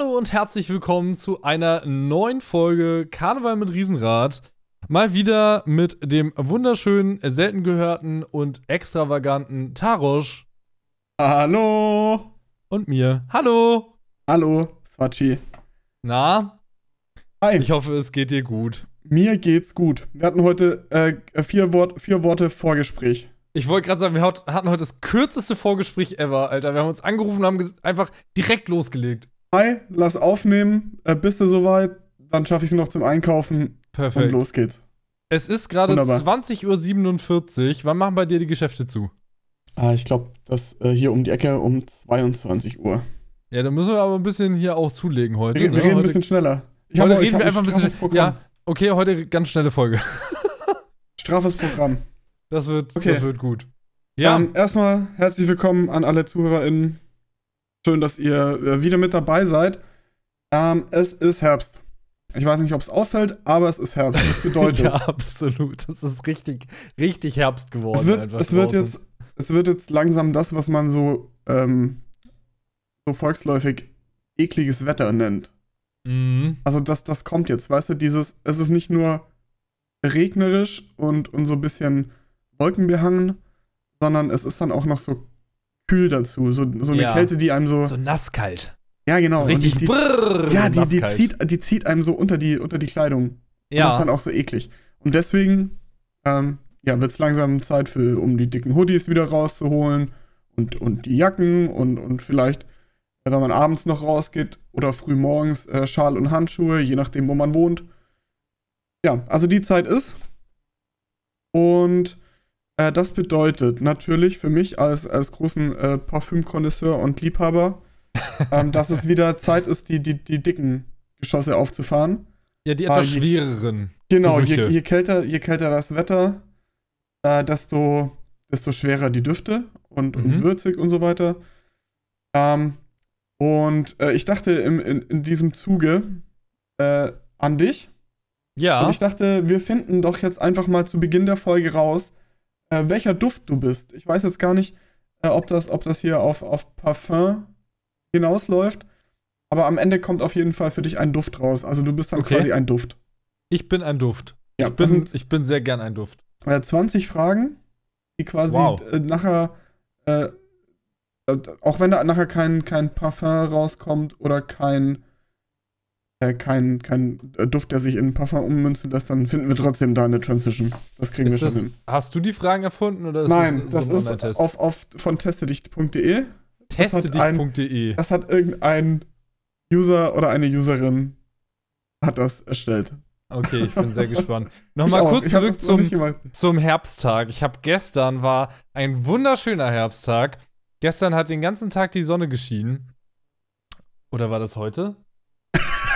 Hallo und herzlich willkommen zu einer neuen Folge Karneval mit Riesenrad. Mal wieder mit dem wunderschönen, selten gehörten und extravaganten Tarosch Hallo. und mir. Hallo. Hallo, Swachi. Na, Hi, ich hoffe, es geht dir gut. mir geht's gut. Wir hatten heute äh, vier, Wort, vier Worte Vorgespräch. Ich wollte gerade sagen, wir hatten heute das kürzeste Vorgespräch ever, Alter. Wir haben uns angerufen und haben einfach direkt losgelegt. Hi, lass aufnehmen. Äh, bist du soweit? Dann schaffe ich es noch zum Einkaufen und Perfekt. los geht's. Es ist gerade Wunderbar. 20.47 Uhr. Wann machen bei dir die Geschäfte zu? Ah, ich glaube, das äh, hier um die Ecke um 22 Uhr. Ja, da müssen wir aber ein bisschen hier auch zulegen heute. Wir, wir ne? reden ein heute, bisschen schneller. Ich heute hab- reden wir einfach ein bisschen. Programm. Ja, okay, heute ganz schnelle Folge. Straffes Programm. Das wird, Okay. das wird gut. Ja, Ähm, erstmal herzlich willkommen an alle ZuhörerInnen. Schön, dass ihr äh, wieder mit dabei seid. Ähm, es ist Herbst. Ich weiß nicht, ob es auffällt, aber es ist Herbst. Das bedeutet, ja, absolut. Das ist richtig, richtig Herbst geworden. es wird, es wird jetzt, es wird jetzt langsam das, was man so, ähm, so volksläufig ekliges Wetter nennt. Mhm. Also das, das kommt jetzt, weißt du, dieses, es ist nicht nur regnerisch und, und so ein bisschen wolkenbehangen, sondern es ist dann auch noch so kühl dazu. So, so eine Ja. Kälte, die einem so. So nasskalt. ja, genau. So richtig die, die, brrrr, Ja, die, die, zieht, die zieht einem so unter die, unter die Kleidung. Und das ist Ja, dann auch so eklig. Und deswegen, ähm, ja, wird es langsam Zeit für, um die dicken Hoodies wieder rauszuholen und, und die Jacken und, und vielleicht, wenn man abends noch rausgeht oder früh morgens, äh, Schal und Handschuhe, je nachdem, wo man wohnt. Ja, also die Zeit ist. Und äh, das bedeutet natürlich für mich als, als großen äh, Parfümkonnoisseur und Liebhaber, ähm, dass es wieder Zeit ist, die, die, die dicken Geschosse aufzufahren. ja, die etwas je- schwereren. Genau, je, je, kälter, je kälter das Wetter, äh, desto, desto schwerer die Düfte und, Mhm. und würzig und so weiter. Ähm, und äh, ich dachte im, in, in diesem Zuge äh, an dich. Ja, Und ich dachte, wir finden doch jetzt einfach mal zu Beginn der Folge raus, äh, welcher Duft du bist. Ich weiß jetzt gar nicht, äh, ob, das, ob das hier auf, auf Parfum hinausläuft. Aber am Ende kommt auf jeden Fall für dich ein Duft raus. Also du bist dann Okay. quasi ein Duft. ich bin ein Duft. Ja, ich, bin, sind- ich bin sehr gern ein Duft. äh, 20 Fragen, die quasi Wow. äh, nachher, äh, äh, auch wenn da nachher kein, kein Parfum rauskommt oder kein, äh, kein, kein äh, Duft, der sich in Parfum ummünzen lässt, dann finden wir trotzdem da eine Transition. Das kriegen Ist wir das, schon hin. hast du die Fragen erfunden oder ist Nein, das, das so ein ist Online-Test? auf, auf von testedich.de. das hat Testedich.de. Das hat irgendein User oder eine Userin hat das erstellt. Okay, ich bin sehr gespannt. Nochmal kurz zurück das zum, zum Herbsttag. Ich habe gestern war ein wunderschöner Herbsttag. Gestern hat den ganzen Tag die Sonne geschienen. Oder war das heute?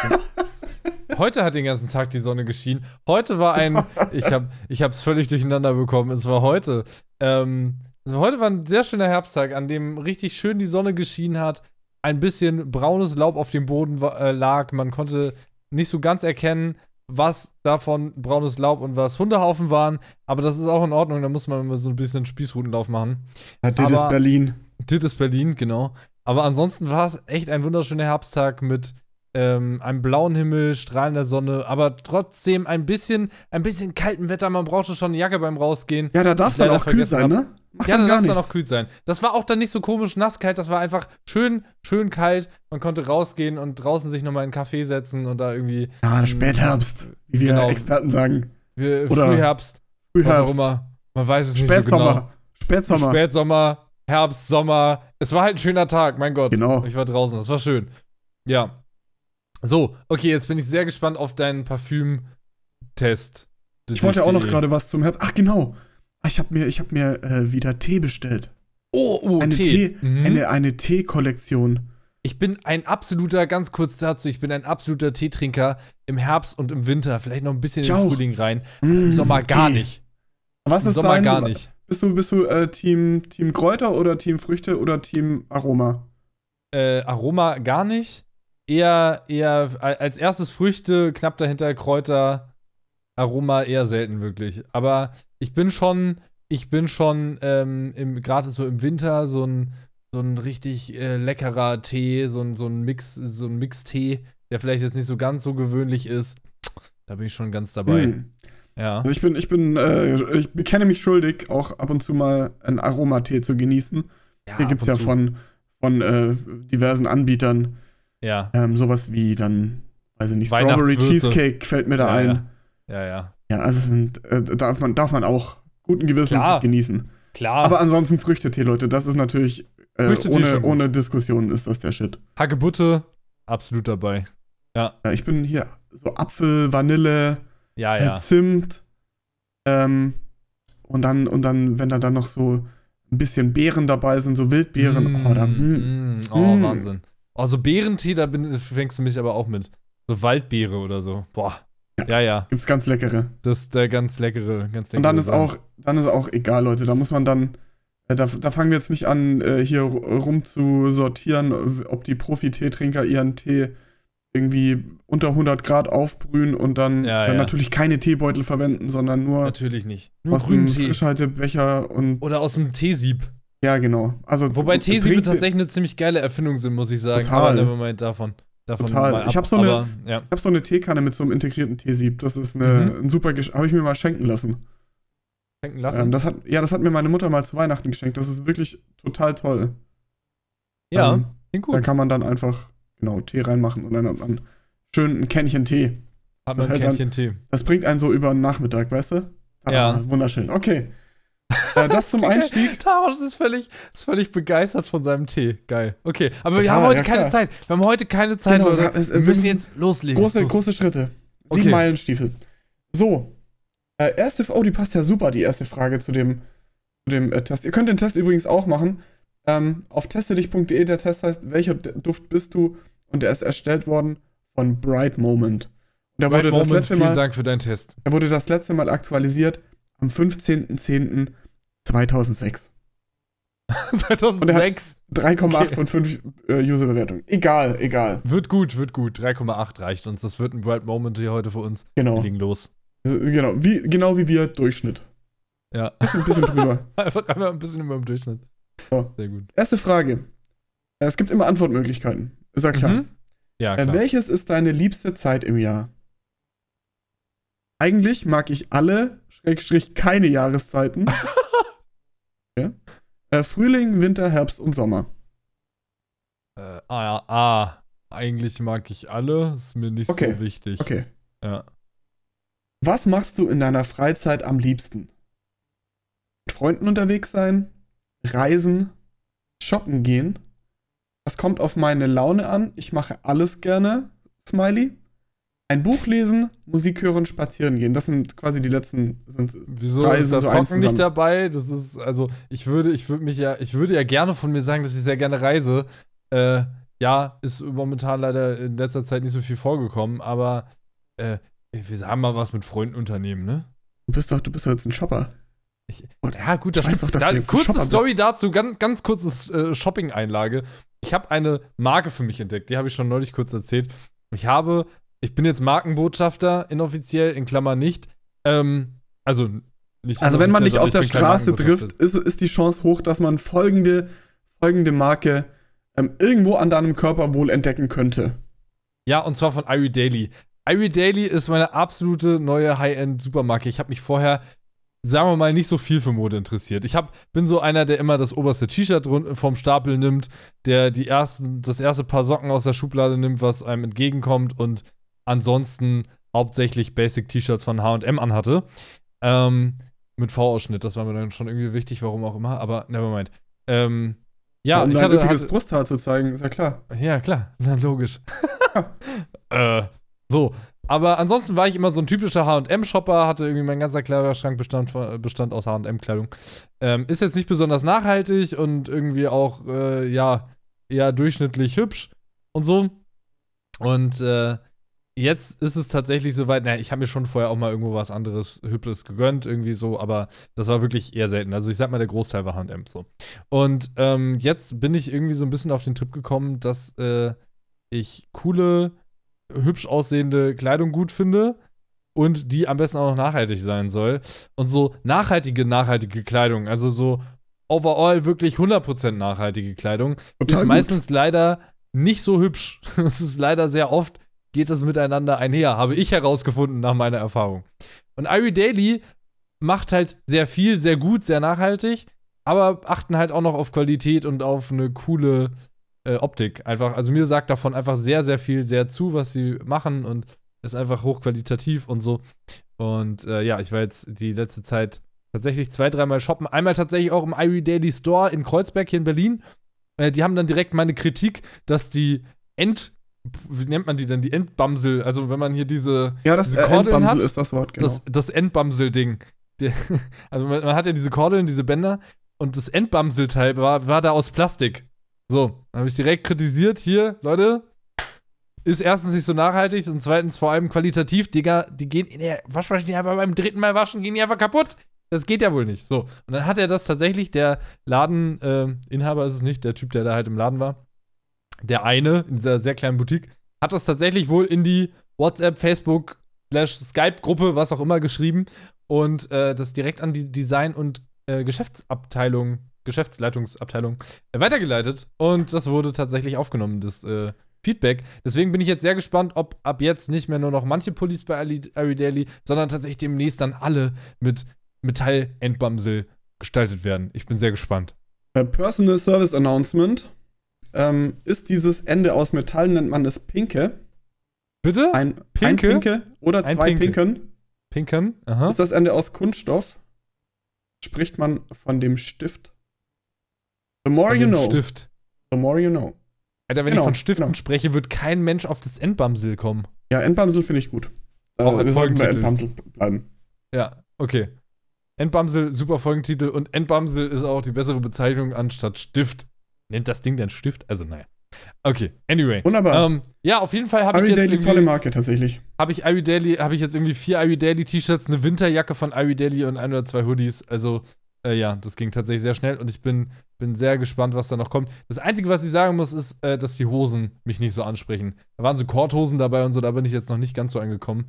heute hat den ganzen Tag die Sonne geschienen. Heute war ein, ich habe, ich habe es völlig durcheinander bekommen. Es war heute. Ähm, also heute war ein sehr schöner Herbsttag, an dem richtig schön die Sonne geschienen hat. Ein bisschen braunes Laub auf dem Boden äh, lag. Man konnte nicht so ganz erkennen, was davon braunes Laub und was Hundehaufen waren. Aber das ist auch in Ordnung. Da muss man immer so ein bisschen Spießrutenlauf machen. Ja, das ist Berlin. Das ist Berlin, genau. Aber ansonsten war es echt ein wunderschöner Herbsttag mit ähm, einem blauen Himmel, strahlender Sonne, aber trotzdem ein bisschen, ein bisschen kaltem Wetter. Man brauchte schon eine Jacke beim Rausgehen. Ja, da darf es dann auch kühl sein, ne? Macht ja, dann gar darf es dann auch kühl sein. Das war auch dann nicht so komisch nasskalt, das war einfach schön, schön kalt. Man konnte rausgehen und draußen sich nochmal in einen Kaffee setzen und da irgendwie Ja, Spätherbst, wie wir Genau. Experten sagen. wir- Oder Frühherbst, was auch Frühherbst, immer. Man weiß es nicht so Spätsommer. genau. Spätsommer. Spätsommer, Herbst, Sommer. Es war halt ein schöner Tag, mein Gott. Genau. Ich war draußen, das war schön. Ja. So, okay, jetzt bin ich sehr gespannt auf deinen Parfüm-Test. Ich wollte ja auch noch gerade was zum Herbst. Ach, genau. Ich habe mir, ich hab mir äh, wieder Tee bestellt. Oh, oh, Eine Tee. Tee, Mhm. eine, eine Teekollektion. Ich bin ein absoluter, ganz kurz dazu, ich bin ein absoluter Teetrinker im Herbst und im Winter. Vielleicht noch ein bisschen Ich in den auch. Frühling rein. Mm, Im Sommer gar Tee. nicht. Was Im ist Sommer dein, gar nicht. Bist du, bist du äh, Team, Team Kräuter oder Team Früchte oder Team Aroma? Äh, Aroma gar nicht. Eher, eher als erstes Früchte, knapp dahinter Kräuter. Aroma eher selten wirklich. Aber ich bin schon, ich bin schon ähm, im, gerade so im Winter so ein, so ein richtig äh, leckerer Tee, so ein, so ein Mix, so ein Mixtee, der vielleicht jetzt nicht so ganz so gewöhnlich ist. Da bin ich schon ganz dabei. Hm. Ja. Also ich bin, ich bin, äh, ich bekenne mich schuldig, auch ab und zu mal einen Aromatee zu genießen. ja Hier gibt es ja von, von äh, diversen Anbietern Ja. ähm, sowas wie dann, weiß ich nicht, Strawberry. Cheesecake fällt mir da ja, ein. Ja, ja. ja. Ja, also sind, äh, darf, man, darf man auch guten Gewissens Klar. genießen. Klar. Aber ansonsten Früchtetee, Leute, das ist natürlich, äh, ohne, ohne Diskussion ist das der Shit. Hagebutte, absolut dabei. Ja, ich bin hier so Apfel, Vanille, Ja, äh, ja. Zimt, ähm, und dann, und dann, wenn da dann noch so ein bisschen Beeren dabei sind, so Wildbeeren, oh, da, mm, Mm, mm, oh, Mm. Wahnsinn. Oh, so Beerentee, da bin, fängst du mich aber auch mit. So Waldbeere oder so. Boah. Ja, ja. gibt's ganz leckere. Das ist der ganz leckere, ganz leckere. Und dann ist Sache. auch, dann ist auch egal, Leute. Da muss man dann, äh, da, da fangen wir jetzt nicht an, äh, hier ru- rum zu sortieren, ob die Profi-Teetrinker ihren Tee irgendwie unter 100 Grad aufbrühen und dann Ja, ja. natürlich keine Teebeutel verwenden, sondern nur Natürlich nicht. Nur aus grünen Tee. Frischhaltebecher und Oder aus dem Teesieb. Ja, genau. Also Wobei Teesiebe trinkt- tatsächlich eine ziemlich geile Erfindung sind, muss ich sagen. Total. Aber nevermind davon. davon Total. Ich ab. hab so eine- ja. Ich habe so eine Teekanne mit so einem integrierten Teesieb. Das ist eine, Mhm. ein super Gesch habe ich mir mal schenken lassen. Schenken lassen. Ähm, das hat, ja, das hat mir meine Mutter mal zu Weihnachten geschenkt. Das ist wirklich total toll. ja, ähm, klingt Da gut. kann man dann einfach, genau, Tee reinmachen und dann hat man schön ein Kännchen Tee. Hat man das ein hält dann- Kännchen Tee. Das bringt einen so über den Nachmittag, weißt du? Ah, Ja. Wunderschön. Okay. Äh, das zum Einstieg. Taros ist völlig, ist völlig begeistert von seinem Tee. Geil. Okay, aber wir Ja, haben heute ja, keine. Zeit. Wir haben heute keine Zeit, Genau, Leute. wir müssen jetzt loslegen. Große, Los. große Schritte. Sieben Okay. Meilenstiefel. So. Äh, erste, oh, die passt ja super, die erste Frage zu dem, zu dem äh, Test. Ihr könnt den Test übrigens auch machen. Ähm, auf testedich.de, der Test heißt, welcher Duft bist du? Und der ist erstellt worden von Bright Moment. Und der Right wurde, das Moment, letzte vielen Mal, Dank für deinen Test. er wurde das letzte Mal aktualisiert am 15.10.2006. 2006. 3,8 Okay. von 5 äh, User-Bewertungen. Egal, egal. Wird gut, wird gut. 3,8 reicht uns. Das wird ein Bright Moment hier heute für uns. Wir Genau. legen los. Äh, Genau wie, genau wie wir Durchschnitt. Ja. Bisschen, bisschen drüber. Einfach, einfach ein bisschen über dem Durchschnitt. So. Sehr gut. Erste Frage. Äh, Es gibt immer Antwortmöglichkeiten. Ist ja klar. Mhm. Ja, Äh, klar. welches ist deine liebste Zeit im Jahr? Eigentlich mag ich alle, Schrägstrich keine Jahreszeiten. ja. äh, Frühling, Winter, Herbst und Sommer. Äh, ah, ah. Eigentlich mag ich alle. Ist mir nicht Okay. so wichtig. Okay. Ja. Was machst du in deiner Freizeit am liebsten? Mit Freunden unterwegs sein? Reisen? Shoppen gehen? Das kommt auf meine Laune an. Ich mache alles gerne. Smiley. Ein Buch lesen, Musik hören, spazieren gehen. Das sind quasi die letzten. Sind, Wieso Reisen ist da so Zocken nicht dabei? Das ist, also, ich würde, ich würde mich ja, ich würde ja gerne von mir sagen, dass ich sehr gerne reise. Äh, ja, ist momentan leider in letzter Zeit nicht so viel vorgekommen, aber äh, wir sagen mal was mit Freunden unternehmen, ne? du bist doch, du bist doch jetzt ein Shopper. Ich, Oder? ja, gut, das stimmt. doch, dass da, kurze Shopper bist. Story dazu, ganz, ganz kurzes äh, Shopping-Einlage. Ich habe eine Marke für mich entdeckt, die habe ich schon neulich kurz erzählt. Ich habe, ich bin jetzt Markenbotschafter, inoffiziell, in Klammern nicht. Ähm, also nicht Also wenn man dich auf der Straße trifft, ist, ist die Chance hoch, dass man folgende, folgende Marke ähm, irgendwo an deinem Körper wohl entdecken könnte. Ja, und zwar von Irie Daily. Irie Daily ist meine absolute neue High-End-Supermarke. Ich habe mich vorher, sagen wir mal, nicht so viel für Mode interessiert. Ich hab, bin so einer, der immer das oberste T-Shirt vom Stapel nimmt, der die ersten, das erste Paar Socken aus der Schublade nimmt, was einem entgegenkommt und ansonsten hauptsächlich Basic-T-Shirts von H&M anhatte. Ähm, mit V-Ausschnitt, das war mir dann schon irgendwie wichtig, warum auch immer, aber nevermind. Ähm, ja, um ich hatte, hatte, Brusthaar zu zeigen, ist ja klar. ja, klar, na logisch. äh, so. Aber ansonsten war ich immer so ein typischer HM-Shopper, hatte irgendwie mein ganzer Kleiderschrank bestand, von- bestand aus HM-Kleidung. Ähm, ist jetzt nicht besonders nachhaltig und irgendwie auch, äh, ja, eher durchschnittlich hübsch und so. Und äh, jetzt ist es tatsächlich soweit, naja, ich habe mir schon vorher auch mal irgendwo was anderes Hübsches gegönnt, irgendwie so, aber das war wirklich eher selten. Also ich sag mal, der Großteil war HM so. Und ähm, jetzt bin ich irgendwie so ein bisschen auf den Trip gekommen, dass äh, ich coole, hübsch aussehende Kleidung gut finde und die am besten auch noch nachhaltig sein soll. Und so nachhaltige, nachhaltige Kleidung, also so overall wirklich 100% nachhaltige Kleidung. Total ist gut. meistens leider nicht so hübsch. Es ist leider sehr oft, geht das miteinander einher, habe ich herausgefunden nach meiner Erfahrung. Und Irie Daily macht halt sehr viel, sehr gut, sehr nachhaltig, aber achten halt auch noch auf Qualität und auf eine coole äh, Optik. Einfach, also mir sagt davon einfach sehr, sehr viel, sehr zu, was sie machen und ist einfach hochqualitativ und so. Und äh, ja, ich war jetzt die letzte Zeit tatsächlich zwei, dreimal shoppen. Einmal tatsächlich auch im Irie Daily Store in Kreuzberg hier in Berlin. Äh, die haben dann direkt meine Kritik, dass die End, wie nennt man die denn, die Endbamsel, also wenn man hier diese, Ja, das diese äh, Endbamsel hat, ist das Wort, genau. das, das Endbamsel-Ding. Also man, man hat ja diese Kordeln, diese Bänder und das Endbamselteil war, war da aus Plastik. So, dann habe ich direkt kritisiert, hier, Leute, ist erstens nicht so nachhaltig und zweitens vor allem qualitativ, Digga, die gehen in der Waschmaschine einfach beim dritten Mal waschen, gehen die einfach kaputt. Das geht ja wohl nicht. So. Und dann hat er das tatsächlich, der Ladeninhaber äh, ist es nicht, der Typ, der da halt im Laden war, der eine in dieser sehr kleinen Boutique, hat das tatsächlich wohl in die WhatsApp, Facebook, Skype-Gruppe, was auch immer, geschrieben und äh, das direkt an die Design- und äh, Geschäftsabteilung, Geschäftsleitungsabteilung äh, weitergeleitet. Und das wurde tatsächlich aufgenommen, das äh, Feedback. Deswegen bin ich jetzt sehr gespannt, ob ab jetzt nicht mehr nur noch manche Pullis bei Ari Daily, sondern tatsächlich demnächst dann alle mit Metall-Endbamsel gestaltet werden. Ich bin sehr gespannt. Äh, Personal Service Announcement. Ähm, ist dieses Ende aus Metall, nennt man es Pinke. Bitte? Ein Pinke? ein Pinke oder Ein zwei Pinke. Pinken. Pinkern? Aha. Ist das Ende aus Kunststoff, spricht man von dem Stift. The more you know, Stift. the more you know. Alter, wenn Genau, ich von Stiften genau. spreche, wird kein Mensch auf das Endbamsel kommen. Ja, Endbamsel finde ich gut. Äh, Auch als wir sollten bei. Endbamsel bleiben. Ja, okay. Endbamsel, super Folgentitel und Endbamsel ist auch die bessere Bezeichnung anstatt Stift. Nennt das Ding denn Stift? Also, naja. Okay, anyway. Wunderbar. Ähm, ja, auf jeden Fall habe ich jetzt Daily, tolle Marke tatsächlich. habe ich Irie Daily, habe ich jetzt irgendwie vier Irie Daily T-Shirts, eine Winterjacke von Irie Daily und ein oder zwei Hoodies. Also, äh, ja, das ging tatsächlich sehr schnell und ich bin, bin sehr gespannt, was da noch kommt. Das Einzige, was ich sagen muss, ist, äh, dass die Hosen mich nicht so ansprechen. Da waren so Korthosen dabei und so, da bin ich jetzt noch nicht ganz so angekommen.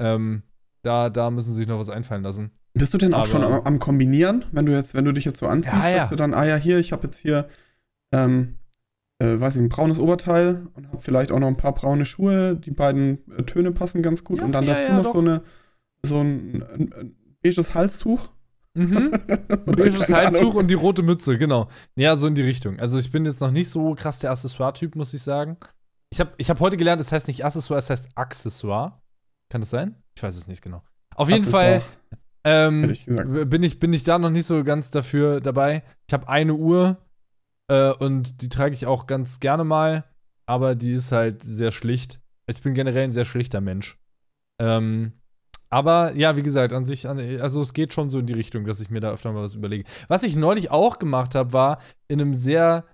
Ähm, da, da müssen sie sich noch was einfallen lassen. Bist du denn auch Aber- schon am, am Kombinieren, wenn du jetzt, wenn du dich jetzt so anziehst, Ja, ja. dass du dann, ah ja, hier, ich habe jetzt hier, ähm, äh, weiß ich, ein braunes Oberteil und habe vielleicht auch noch ein paar braune Schuhe. Die beiden äh, Töne passen ganz gut Ja, und dann ja, dazu ja, noch doch. so eine, so ein, ein, ein beiges Halstuch. Mhm. Ein beiges Halstuch und die rote Mütze, genau. Ja, so in die Richtung. Also ich bin jetzt noch nicht so krass der Accessoire-Typ, muss ich sagen. Ich habe ich hab heute gelernt, es heißt nicht Accessoire, es heißt Accessoire. Kann das sein? Ich weiß es nicht genau. Auf jeden Fall ähm, ich bin, ich, bin ich da noch nicht so ganz dafür dabei. Ich habe eine Uhr äh, und die trage ich auch ganz gerne mal, aber die ist halt sehr schlicht. Ich bin generell ein sehr schlichter Mensch. Ähm, aber ja, wie gesagt, an sich, also es geht schon so in die Richtung, dass ich mir da öfter mal was überlege. Was ich neulich auch gemacht habe, war in einem sehr,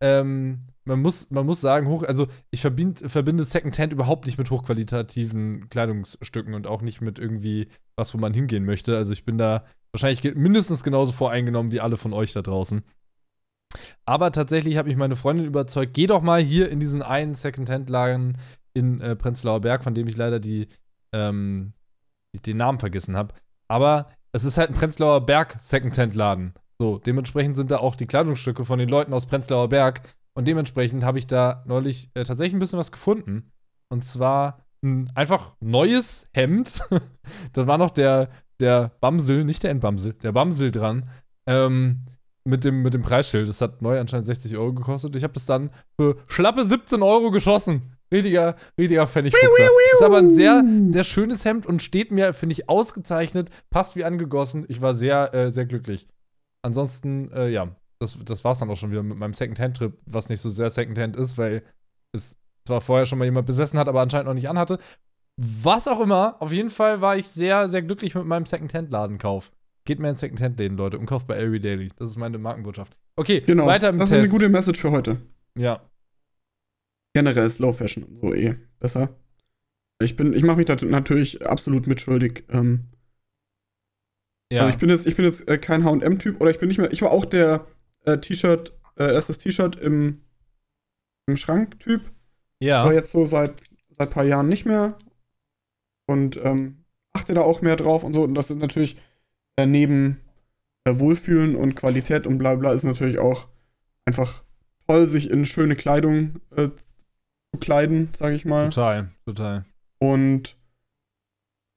ähm, man muss, man muss sagen, hoch, also ich verbind, verbinde Secondhand überhaupt nicht mit hochqualitativen Kleidungsstücken und auch nicht mit irgendwie was, wo man hingehen möchte. Also ich bin da wahrscheinlich mindestens genauso voreingenommen wie alle von euch da draußen. Aber tatsächlich habe ich meine Freundin überzeugt, geh doch mal hier in diesen einen Secondhand-Laden in äh, Prenzlauer Berg, von dem ich leider die, ähm, den Namen vergessen habe. Aber es ist halt ein Prenzlauer Berg Secondhand-Laden. So, dementsprechend sind da auch die Kleidungsstücke von den Leuten aus Prenzlauer Berg. Und dementsprechend habe ich da neulich äh, tatsächlich ein bisschen was gefunden. Und zwar ein einfach neues Hemd. da war noch der, der Bamsel, nicht der Endbamsel, der Bamsel dran. Ähm, mit dem, mit dem Preisschild. Das hat neu anscheinend 60 Euro gekostet. Ich habe das dann für schlappe 17 Euro geschossen. Richtiger, richtiger Pfennigfutzer. Ist aber ein sehr, sehr schönes Hemd und steht mir, finde ich, ausgezeichnet. Passt wie angegossen. Ich war sehr, äh, sehr glücklich. Ansonsten, äh, ja, das, das war es dann auch schon wieder mit meinem Secondhand-Trip, was nicht so sehr Secondhand ist, weil es zwar vorher schon mal jemand besessen hat, aber anscheinend noch nicht anhatte. Was auch immer, auf jeden Fall war ich sehr, sehr glücklich mit meinem Secondhand-Ladenkauf. Geht mehr in Secondhand-Läden, Leute, und kauft bei Every Daily. Das ist meine Markenbotschaft. Okay, Genau, weiter im das ist eine Test. gute Message für heute. ja. Generell Slow Fashion und so eh besser. Ich bin, ich mache mich da natürlich absolut mitschuldig. Ähm, Ja. Also ich bin jetzt, ich bin jetzt äh, kein H&M-Typ oder ich bin nicht mehr. Ich war auch der äh, T-Shirt, äh, erstes T-Shirt im, im Schrank-Typ. ja. Aber jetzt so seit seit paar Jahren nicht mehr. Und ähm, achte da auch mehr drauf und so. Und das ist natürlich äh, neben äh, Wohlfühlen und Qualität und bla bla ist natürlich auch einfach toll, sich in schöne Kleidung äh, zu kleiden, sage ich mal. Total, total. Und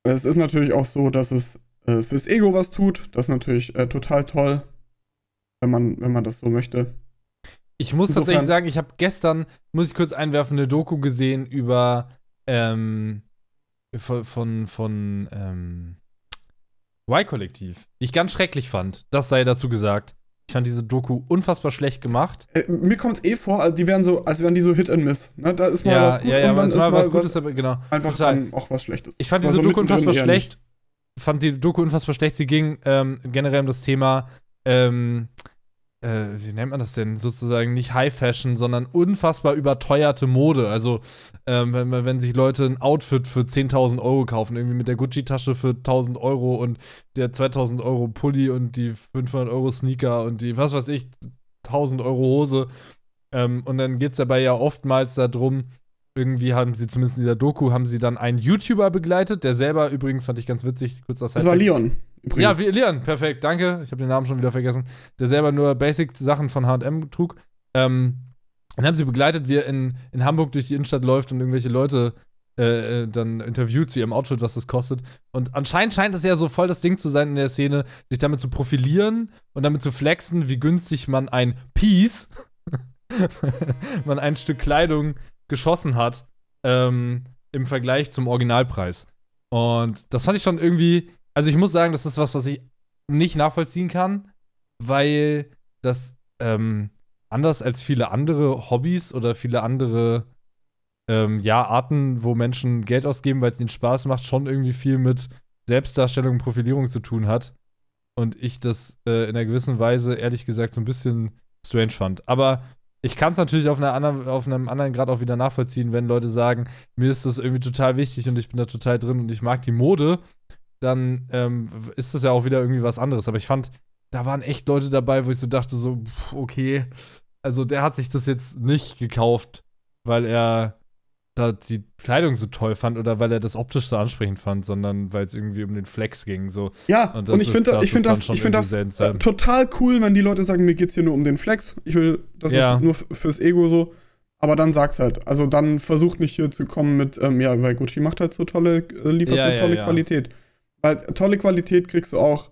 es ist natürlich auch so, dass es äh, fürs Ego was tut. Das ist natürlich äh, total toll, wenn man, wenn man das so möchte. Ich muss Insofern, tatsächlich sagen, ich habe gestern, muss ich kurz einwerfen, eine Doku gesehen über ähm, von, von, von ähm, Y-Kollektiv, die ich ganz schrecklich fand. Das sei dazu gesagt. Ich fand diese Doku unfassbar schlecht gemacht. Äh, mir kommt es eh vor, als, die wären so, als wären die so Hit and Miss. Ne? Da ist mal ja, was gut ja, ja, und dann ist mal was Gutes, aber genau. Einfach dann auch was Schlechtes. Ich fand diese so Doku unfassbar schlecht. Fand die Doku unfassbar schlecht. Sie ging ähm, generell um das Thema ähm, äh, wie nennt man das denn, sozusagen nicht High Fashion, sondern unfassbar überteuerte Mode. Also, ähm, wenn, wenn sich Leute ein Outfit für 10.000 Euro kaufen, irgendwie mit der Gucci-Tasche für 1.000 Euro und der 2.000 Euro Pulli und die 500 Euro Sneaker und die, was weiß ich, 1.000 Euro Hose. Ähm, und dann geht es dabei ja oftmals darum, irgendwie haben sie, zumindest in dieser Doku, haben sie dann einen YouTuber begleitet, der selber übrigens, fand ich ganz witzig, kurz aus Das war Leon. Übrigens. Ja, wie Leon, perfekt, danke. Ich habe den Namen schon wieder vergessen. Der selber nur Basic-Sachen von HM trug. Ähm, und haben sie begleitet, wie er in, in Hamburg durch die Innenstadt läuft und irgendwelche Leute äh, äh, dann interviewt zu ihrem Outfit, was das kostet. Und anscheinend scheint es ja so voll das Ding zu sein in der Szene, sich damit zu profilieren und damit zu flexen, wie günstig man ein Piece, man ein Stück Kleidung geschossen hat, ähm, im Vergleich zum Originalpreis. Und das fand ich schon irgendwie also ich muss sagen, das ist was, was ich nicht nachvollziehen kann, weil das ähm, anders als viele andere Hobbys oder viele andere ähm, ja, Arten, wo Menschen Geld ausgeben, weil es ihnen Spaß macht, schon irgendwie viel mit Selbstdarstellung und Profilierung zu tun hat. Und ich das äh, in einer gewissen Weise, ehrlich gesagt, so ein bisschen strange fand. Aber ich kann es natürlich auf, einer anderen, auf einem anderen Grad auch wieder nachvollziehen, wenn Leute sagen, mir ist das irgendwie total wichtig und ich bin da total drin und ich mag die Mode dann ähm, ist das ja auch wieder irgendwie was anderes. Aber ich fand, da waren echt Leute dabei, wo ich so dachte, so, okay, also der hat sich das jetzt nicht gekauft, weil er da die Kleidung so toll fand oder weil er das optisch so ansprechend fand, sondern weil es irgendwie um den Flex ging. So. Ja, und, und ich finde das, ich find das, ich find das äh, total cool, wenn die Leute sagen, mir geht es hier nur um den Flex. Ich will, das ja. ist nur fürs Ego so. Aber dann sag's halt. Also dann versucht nicht hier zu kommen mit, ähm, ja, weil Gucci macht halt so tolle, äh, liefert ja, so tolle ja, Qualität. Weil tolle Qualität kriegst du auch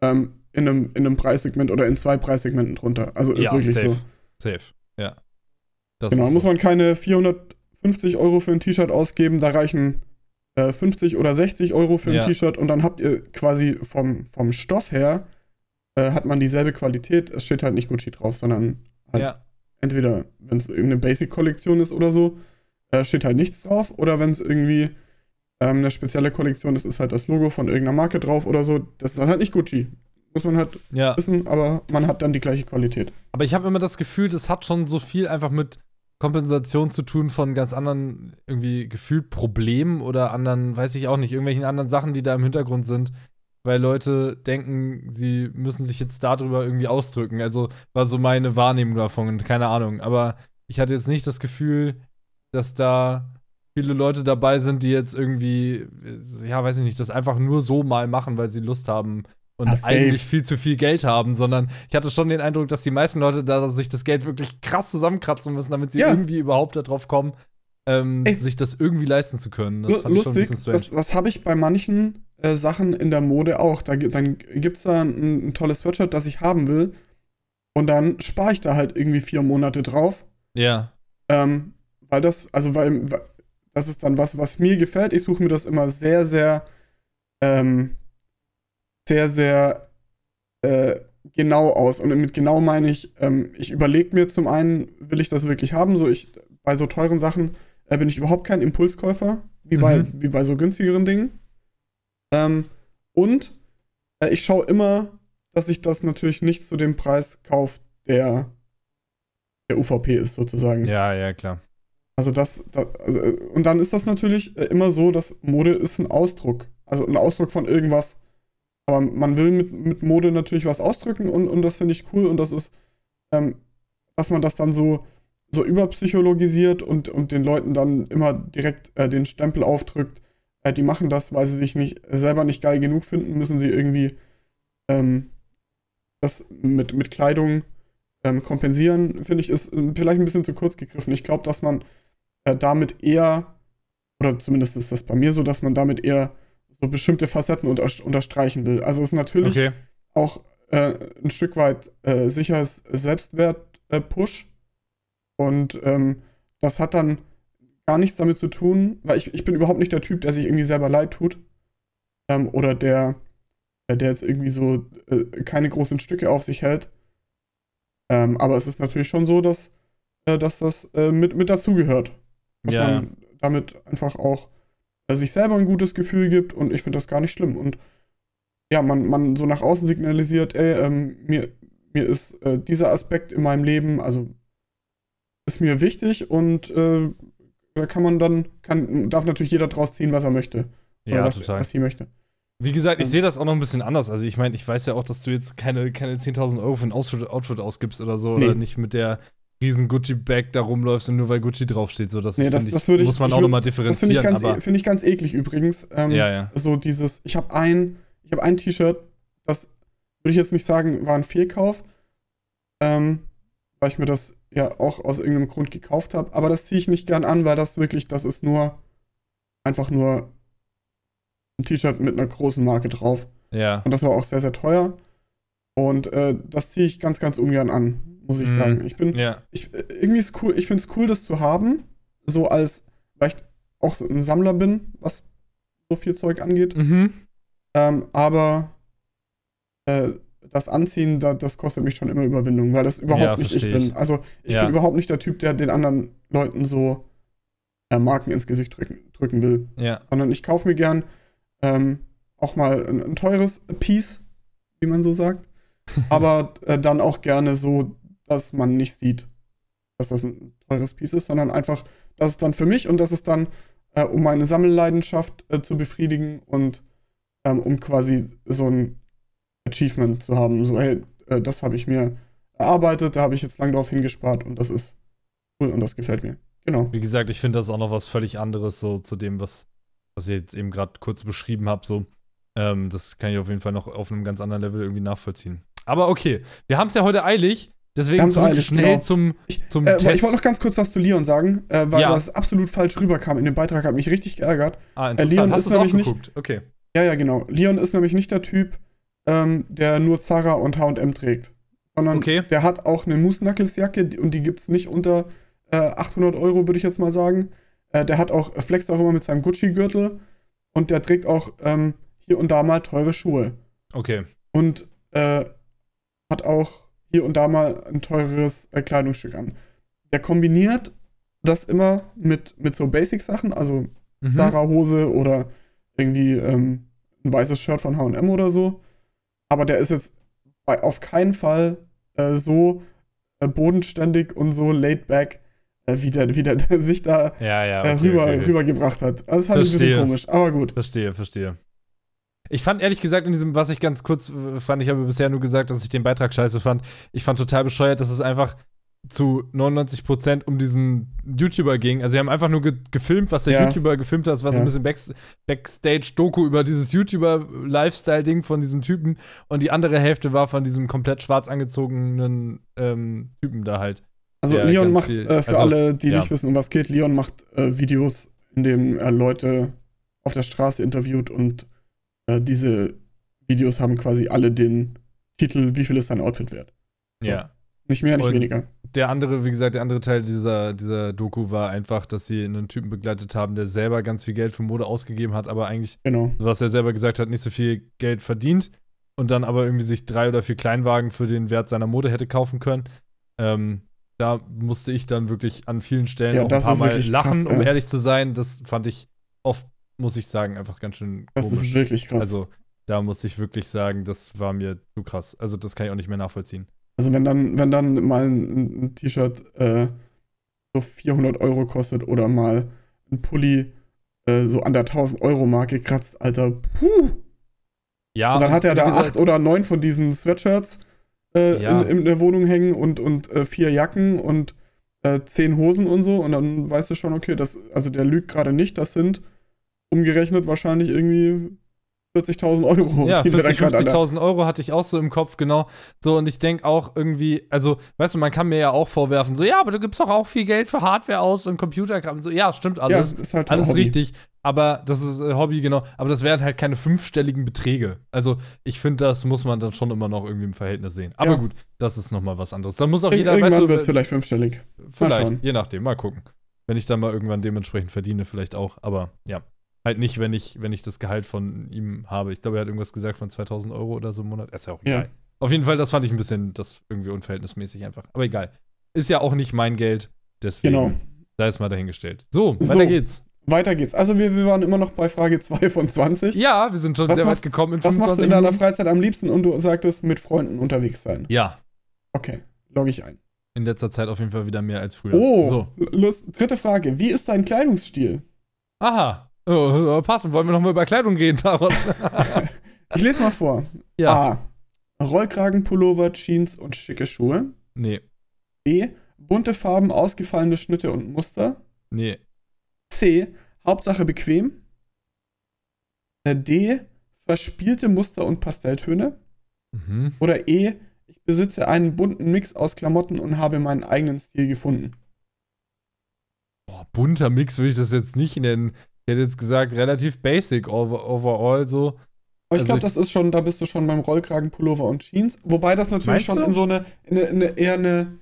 ähm, in, einem, in einem Preissegment oder in zwei Preissegmenten drunter. Also ist ja, wirklich safe. so. Safe, ja. Das genau, muss man keine 450 Euro für ein T-Shirt ausgeben, da reichen äh, 50 oder 60 Euro für ein ja. T-Shirt und dann habt ihr quasi vom, vom Stoff her äh, hat man dieselbe Qualität. Es steht halt nicht Gucci drauf, sondern halt ja. entweder, wenn es irgendeine Basic-Kollektion ist oder so, äh, steht halt nichts drauf. Oder wenn es irgendwie ähm, eine spezielle Kollektion ist, ist halt das Logo von irgendeiner Marke drauf oder so. Das ist dann halt nicht Gucci. Muss man halt ja. wissen, aber man hat dann die gleiche Qualität. Aber ich habe immer das Gefühl, das hat schon so viel einfach mit Kompensation zu tun von ganz anderen irgendwie gefühlt Problemen oder anderen, weiß ich auch nicht, irgendwelchen anderen Sachen, die da im Hintergrund sind, weil Leute denken, sie müssen sich jetzt darüber irgendwie ausdrücken. Also war so meine Wahrnehmung davon, keine Ahnung. Aber ich hatte jetzt nicht das Gefühl, dass da viele Leute dabei sind, die jetzt irgendwie, ja, weiß ich nicht, das einfach nur so mal machen, weil sie Lust haben und Ach, eigentlich viel zu viel Geld haben, sondern ich hatte schon den Eindruck, dass die meisten Leute da sich das Geld wirklich krass zusammenkratzen müssen, damit sie ja. irgendwie überhaupt darauf kommen, ähm, sich das irgendwie leisten zu können. Das fand lustig, ich schon ein bisschen das, das habe ich bei manchen äh, Sachen in der Mode auch. Da, dann gibt es da ein, ein tolles Sweatshirt, das ich haben will. Und dann spare ich da halt irgendwie vier Monate drauf. Ja. Ähm, weil das, also weil, das ist dann was, was mir gefällt. Ich suche mir das immer sehr, sehr, ähm, sehr, sehr äh, genau aus. Und mit genau meine ich, ähm, ich überlege mir zum einen, will ich das wirklich haben? So, ich, bei so teuren Sachen äh, bin ich überhaupt kein Impulskäufer, wie, mhm. bei, wie bei so günstigeren Dingen. Ähm, und äh, ich schaue immer, dass ich das natürlich nicht zu dem Preis kaufe, der der UVP ist, sozusagen. Ja, ja, klar. Also das, das also, und dann ist das natürlich äh, immer so, dass Mode ist ein Ausdruck. Also ein Ausdruck von irgendwas. Aber man will mit, mit Mode natürlich was ausdrücken und, und das finde ich cool und das ist, ähm, dass man das dann so, so überpsychologisiert und, und den Leuten dann immer direkt äh, den Stempel aufdrückt. Äh, die machen das, weil sie sich nicht selber nicht geil genug finden, müssen sie irgendwie ähm, das mit, mit Kleidung ähm, kompensieren, finde ich, ist äh, vielleicht ein bisschen zu kurz gegriffen. Ich glaube, dass man äh, damit eher, oder zumindest ist das bei mir so, dass man damit eher so bestimmte Facetten unter, unterstreichen will. Also es ist natürlich Okay. auch äh, ein Stück weit äh, sicheres Selbstwert-Push. und ähm, das hat dann gar nichts damit zu tun, weil ich, ich bin überhaupt nicht der Typ, der sich irgendwie selber leid tut. Ähm, oder der, äh, der jetzt irgendwie so äh, keine großen Stücke auf sich hält. Ähm, aber es ist natürlich schon so, dass, äh, dass das äh, mit, mit dazugehört. Dass Ja, man damit einfach auch äh, sich selber ein gutes Gefühl gibt und ich finde das gar nicht schlimm. Und ja, man, man so nach außen signalisiert, ey, ähm, mir, mir ist äh, dieser Aspekt in meinem Leben, also ist mir wichtig und äh, da kann man dann, kann, darf natürlich jeder draus ziehen, was er möchte. Ja, was, total. was sie möchte. Wie gesagt, ich Ähm, sehe das auch noch ein bisschen anders. Also ich meine, ich weiß ja auch, dass du jetzt keine, keine 10.000 Euro für ein Outfit, Outfit ausgibst oder so. Nee. Oder nicht mit der riesen Gucci-Bag da rumläufst und nur weil Gucci draufsteht. So, das, Nee, das- ich, das ich- muss man ich auch nochmal Das finde ich, differenzieren. e- find ich ganz eklig übrigens. Ähm, ja, ja. So dieses, ich habe ein, ich habe ein T-Shirt, das würde ich jetzt nicht sagen, war ein Fehlkauf, ähm, weil ich mir das ja auch aus irgendeinem Grund gekauft habe, aber das ziehe ich nicht gern an, weil das wirklich, das ist nur einfach nur ein T-Shirt mit einer großen Marke drauf. Ja. Und das war auch sehr, sehr teuer. Und äh, das ziehe ich ganz, ganz ungern an, muss ich Mhm. sagen. Ich bin, Ja. ich, irgendwie ist cool, ich finde es cool, das zu haben. So als, weil ich auch so ein Sammler bin, was so viel Zeug angeht. Mhm. Ähm, aber äh, das Anziehen, da, das kostet mich schon immer Überwindung, weil das überhaupt Ja, nicht ich bin. ich. Also ich Ja. bin überhaupt nicht der Typ, der den anderen Leuten so äh, Marken ins Gesicht drücken, drücken will. Ja. Sondern ich kaufe mir gern ähm, auch mal ein, ein teures Piece, wie man so sagt. aber äh, dann auch gerne so, dass man nicht sieht, dass das ein teures Piece ist, sondern einfach, das ist dann für mich und das ist dann, äh, um meine Sammelleidenschaft äh, zu befriedigen und ähm, um quasi so ein Achievement zu haben. So, hey, äh, das habe ich mir erarbeitet, da habe ich jetzt lang drauf hingespart und das ist cool und das gefällt mir. Genau. Wie gesagt, ich finde das auch noch was völlig anderes, so zu dem, was, was ich jetzt eben gerade kurz beschrieben habe. So, ähm, das kann ich auf jeden Fall noch auf einem ganz anderen Level irgendwie nachvollziehen. Aber okay, wir haben es ja heute eilig, deswegen zurück eilig, schnell genau. zum, Ich, zum äh, Test. ich wollte noch ganz kurz was zu Leon sagen, äh, weil Ja. das absolut falsch rüberkam in dem Beitrag, hat mich richtig geärgert. ah, Leon interessant. Hast ist du es auch nämlich nicht- geguckt? Okay. Ja, ja, genau. Leon ist nämlich nicht der Typ, ähm, der nur Zara und H&M trägt. Sondern Okay. der hat auch eine Moose Knuckles Jacke und die gibt es nicht unter äh, 800 Euro, würde ich jetzt mal sagen. Äh, der hat auch, äh, flext auch immer mit seinem Gucci-Gürtel und der trägt auch ähm, hier und da mal teure Schuhe. Okay. Und äh, hat auch hier und da mal ein teureres äh, Kleidungsstück an. Der kombiniert das immer mit, mit so Basic-Sachen, also Mhm. Zara-Hose oder irgendwie ähm, ein weißes Shirt von HM oder so. Aber der ist jetzt bei, auf keinen Fall äh, so äh, bodenständig und so laid back, äh, wie, der, wie der sich da Ja, ja. äh, Okay, rüber, okay, rübergebracht hat. Also das fand ich ein Verstehe. bisschen komisch, aber gut. Verstehe, verstehe. Ich fand ehrlich gesagt in diesem, was ich ganz kurz äh, fand, ich habe bisher nur gesagt, dass ich den Beitrag scheiße fand. Ich fand total bescheuert, dass es einfach zu 99% um diesen YouTuber ging. Also sie haben einfach nur ge gefilmt, was der Ja. YouTuber gefilmt hat. Es war so Ja. ein bisschen Back Backstage-Doku über dieses YouTuber-Lifestyle-Ding von diesem Typen. Und die andere Hälfte war von diesem komplett schwarz angezogenen ähm, Typen da halt. Also Leon macht, viel. äh, für Also, alle, die ja. nicht wissen, um was geht, Leon macht äh, Videos, in denen er Leute auf der Straße interviewt und äh, diese Videos haben quasi alle den Titel, wie viel ist sein Outfit wert? Ja. Nicht mehr, nicht Und- weniger. der andere, wie gesagt, der andere Teil dieser, dieser Doku war einfach, dass sie einen Typen begleitet haben, der selber ganz viel Geld für Mode ausgegeben hat, aber eigentlich, Genau. was er selber gesagt hat, nicht so viel Geld verdient und dann aber irgendwie sich drei oder vier Kleinwagen für den Wert seiner Mode hätte kaufen können. Ähm, da musste ich dann wirklich an vielen Stellen Ja, auch ein paar Mal lachen, krass, um ehrlich zu sein. Das fand ich oft, muss ich sagen, einfach ganz schön Das komisch. ist wirklich krass. Also, da muss ich wirklich sagen, das war mir zu krass. Also, das kann ich auch nicht mehr nachvollziehen. Also wenn dann, wenn dann mal ein, ein T-Shirt äh, so 400 Euro kostet oder mal ein Pulli äh, so an der 1000 Euro Marke kratzt, Alter, puh. Ja, Und dann hat er da gesagt- acht oder neun von diesen Sweatshirts äh, Ja. in, in der Wohnung hängen und, und äh, vier Jacken und äh, zehn Hosen und so. Und dann weißt du schon, okay, das, also der lügt gerade nicht. Das sind umgerechnet wahrscheinlich irgendwie 40.000 Euro. Ja, die wir da 40, gerade an der- 50.000 Euro hatte ich auch so im Kopf, genau. So, und ich denke auch irgendwie, also, weißt du, man kann mir ja auch vorwerfen, so, ja, aber du gibst doch auch viel Geld für Hardware aus und Computerkram. So, ja, stimmt Ja, alles. ist halt alles Hobby. richtig. Aber das ist äh, Hobby, genau. Aber das wären halt keine fünfstelligen Beträge. Also, ich finde, das muss man dann schon immer noch irgendwie im Verhältnis sehen. Aber Ja. gut, das ist nochmal was anderes. Da muss auch Ir jeder, irgendwann weißt du, wird es vielleicht fünfstellig. Vielleicht, je nachdem, mal gucken. Wenn ich dann mal irgendwann dementsprechend verdiene, vielleicht auch. Aber ja, halt nicht, wenn ich, wenn ich das Gehalt von ihm habe. Ich glaube, er hat irgendwas gesagt von 2000 Euro oder so im Monat. Ist ja auch Ja. egal. Auf jeden Fall, das fand ich ein bisschen, das irgendwie unverhältnismäßig einfach. Aber egal. Ist ja auch nicht mein Geld. Deswegen, Genau. da ist mal dahingestellt. So, So. weiter geht's. Weiter geht's. Also wir, wir waren immer noch bei Frage 2 von 20. Ja, wir sind schon Was sehr machst- weit gekommen in Was machst du 25 in deiner. Freizeit am liebsten? Und du sagtest, mit Freunden unterwegs sein. Ja, Okay, logge ich ein. in letzter Zeit auf jeden Fall wieder mehr als früher. Oh, So. Lust. dritte Frage. Wie ist dein Kleidungsstil? Aha. Oh, passen. Wollen wir nochmal über Kleidung reden, Taron? Ich lese mal vor. ja. A. Rollkragenpullover, Jeans und schicke Schuhe. Nee. B. Bunte Farben, ausgefallene Schnitte und Muster. Nee. C. Hauptsache bequem. D. Verspielte Muster und Pastelltöne. Mhm. Oder E. Ich besitze einen bunten Mix aus Klamotten und habe meinen eigenen Stil gefunden. Boah, bunter Mix würde ich das jetzt nicht nennen. Ich hätte jetzt gesagt, relativ basic over, overall so. Aber ich Also glaube, das ist schon, da bist du schon beim Rollkragenpullover und Jeans. Wobei das natürlich schon du? in so eine, in eine, in eine eher eine,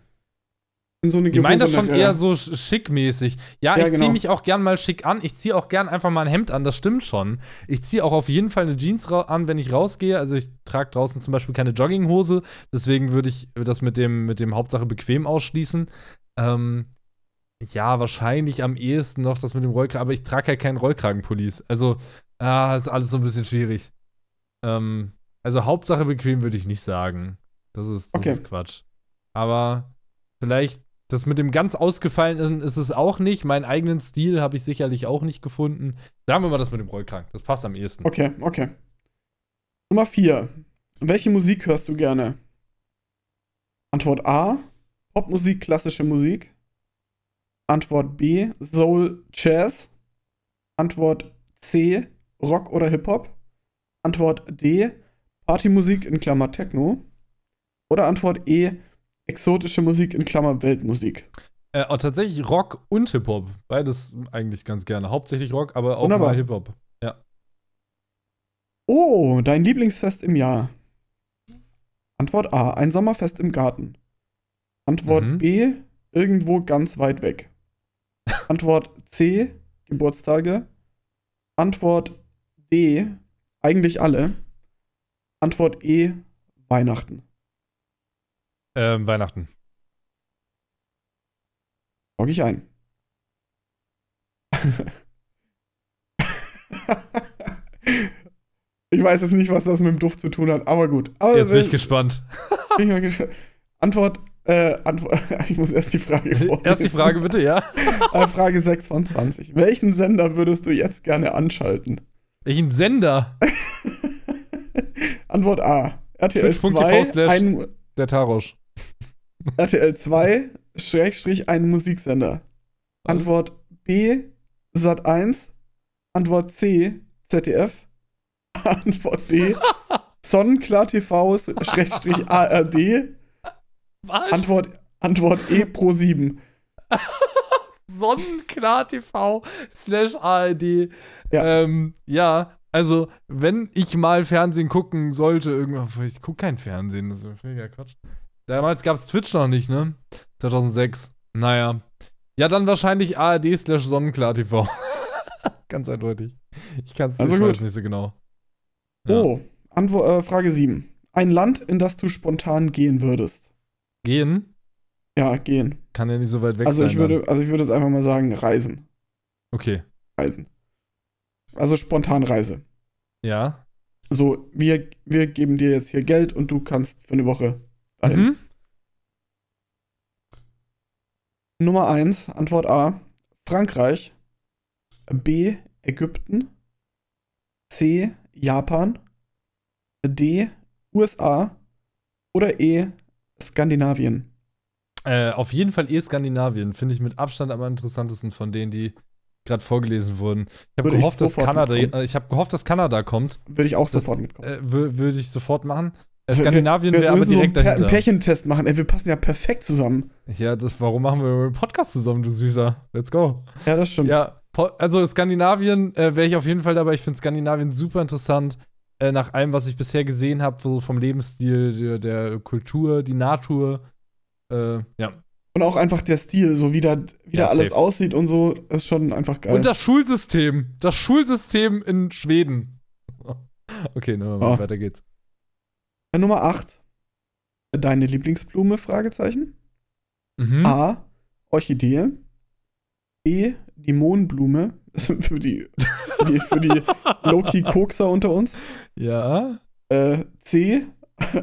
in so eine Ich meine das schon eher so sch- schickmäßig. Ja, Ja, ich genau. ziehe mich auch gern mal schick an. Ich ziehe auch gern einfach mal ein Hemd an, das stimmt schon. Ich ziehe auch auf jeden Fall eine Jeans an, wenn ich rausgehe. Also ich trage draußen zum Beispiel keine Jogginghose. Deswegen würde ich das mit dem, mit dem Hauptsache bequem ausschließen. Ähm, ja, wahrscheinlich am ehesten noch das mit dem Rollkragen. Aber ich trage halt keinen Rollkragenpullis. Also, ah, ist alles so ein bisschen schwierig. Ähm, also Hauptsache bequem würde ich nicht sagen. Das ist, das Okay. ist Quatsch. Aber vielleicht das mit dem ganz ausgefallenen ist es auch nicht. Meinen eigenen Stil habe ich sicherlich auch nicht gefunden. Sagen wir mal das mit dem Rollkragen. Das passt am ehesten. Okay, okay. Nummer 4. Welche Musik hörst du gerne? Antwort A. Popmusik, klassische Musik. Antwort B. Soul, Jazz. Antwort C. Rock oder Hip-Hop. Antwort D. Partymusik in Klammer Techno. Oder Antwort E. Exotische Musik in Klammer Weltmusik. Äh, oh, tatsächlich Rock und Hip-Hop. Beides eigentlich ganz gerne. Hauptsächlich Rock, aber auch Wunderbar. mal Hip-Hop. Oh, dein Lieblingsfest im Jahr. Antwort A. Ein Sommerfest im Garten. Antwort Mhm. B. Irgendwo ganz weit weg. Antwort C. Geburtstage. Antwort D. Eigentlich alle. Antwort E. Weihnachten. Ähm, Weihnachten. Log ich ein. ich weiß jetzt nicht, was das mit dem Duft zu tun hat, aber gut. Aber Jetzt bin ich gespannt. Bin ich gespannt. Antwort, äh, Antwort, ich muss erst die Frage vorlesen. Erst die Frage bitte, ja? Äh, Frage 6 von 20. Welchen Sender würdest du jetzt gerne anschalten? Welchen Sender? Antwort A. RTL Twitch.tv 2, slash- ein, Der Tarosch. RTL 2, Schrägstrich, ein Musiksender. Was? Antwort B, Sat 1. Antwort C, ZDF. Antwort D, Sonnenklar TV, Schrägstrich ARD. Was? Antwort, Antwort E, Pro 7. Sonnenklar TV slash ARD. Ja. Ähm, ja, also, wenn ich mal Fernsehen gucken sollte, irgendwann, ich gucke kein Fernsehen, das ist völliger Quatsch. Damals gab es Twitch noch nicht, ne? 2006. Naja. Ja, dann wahrscheinlich ARD slash Sonnenklar TV. Ganz eindeutig. Ich kann es Also weiß nicht so genau. Ja. Oh, Antwort, äh, Frage 7. Ein Land, in das du spontan gehen würdest. Gehen Ja, gehen. kann ja nicht so weit weg Also sein. ich würde, also ich würde jetzt einfach mal sagen, reisen. Okay. Reisen. Also spontan Reise. Ja. So, wir, wir geben dir jetzt hier Geld und du kannst für eine Woche dahin. Mhm. Nummer 1, Antwort A, Frankreich. B, Ägypten. C, Japan. D, USA. Oder E, Skandinavien. Äh, auf jeden Fall eh Skandinavien. Finde ich mit Abstand am interessantesten von denen, die gerade vorgelesen wurden. Ich habe gehofft, dass Kanada, mitkommen. äh, ich habe gehofft, dass Kanada kommt. Würde ich auch Das sofort mitkommen. äh, wür- würde ich sofort machen. Äh, Skandinavien wäre aber direkt so ein, Pär- dahinter. einen Pärchentest machen. Ey, wir passen ja perfekt zusammen. Ja, das, warum machen wir einen Podcast zusammen, du Süßer? Let's go. Ja, das stimmt. Ja, also Skandinavien äh, wäre ich auf jeden Fall dabei. Ich finde Skandinavien super interessant. Äh, nach allem, was ich bisher gesehen habe, so vom Lebensstil, der, der Kultur, die Natur. Äh, ja. Und auch einfach der Stil, so wie da, wie da Ja, alles safe. aussieht und so, ist schon einfach geil. Und das Schulsystem. Das Schulsystem in Schweden. Okay, ne, Ah. weiter geht's. Äh, Nummer 8. Deine Lieblingsblume? Fragezeichen. Mhm. A. Orchidee. B. Die Mohnblume. für die, die, für die Low-Key-Kokser unter uns. Ja. Äh, C.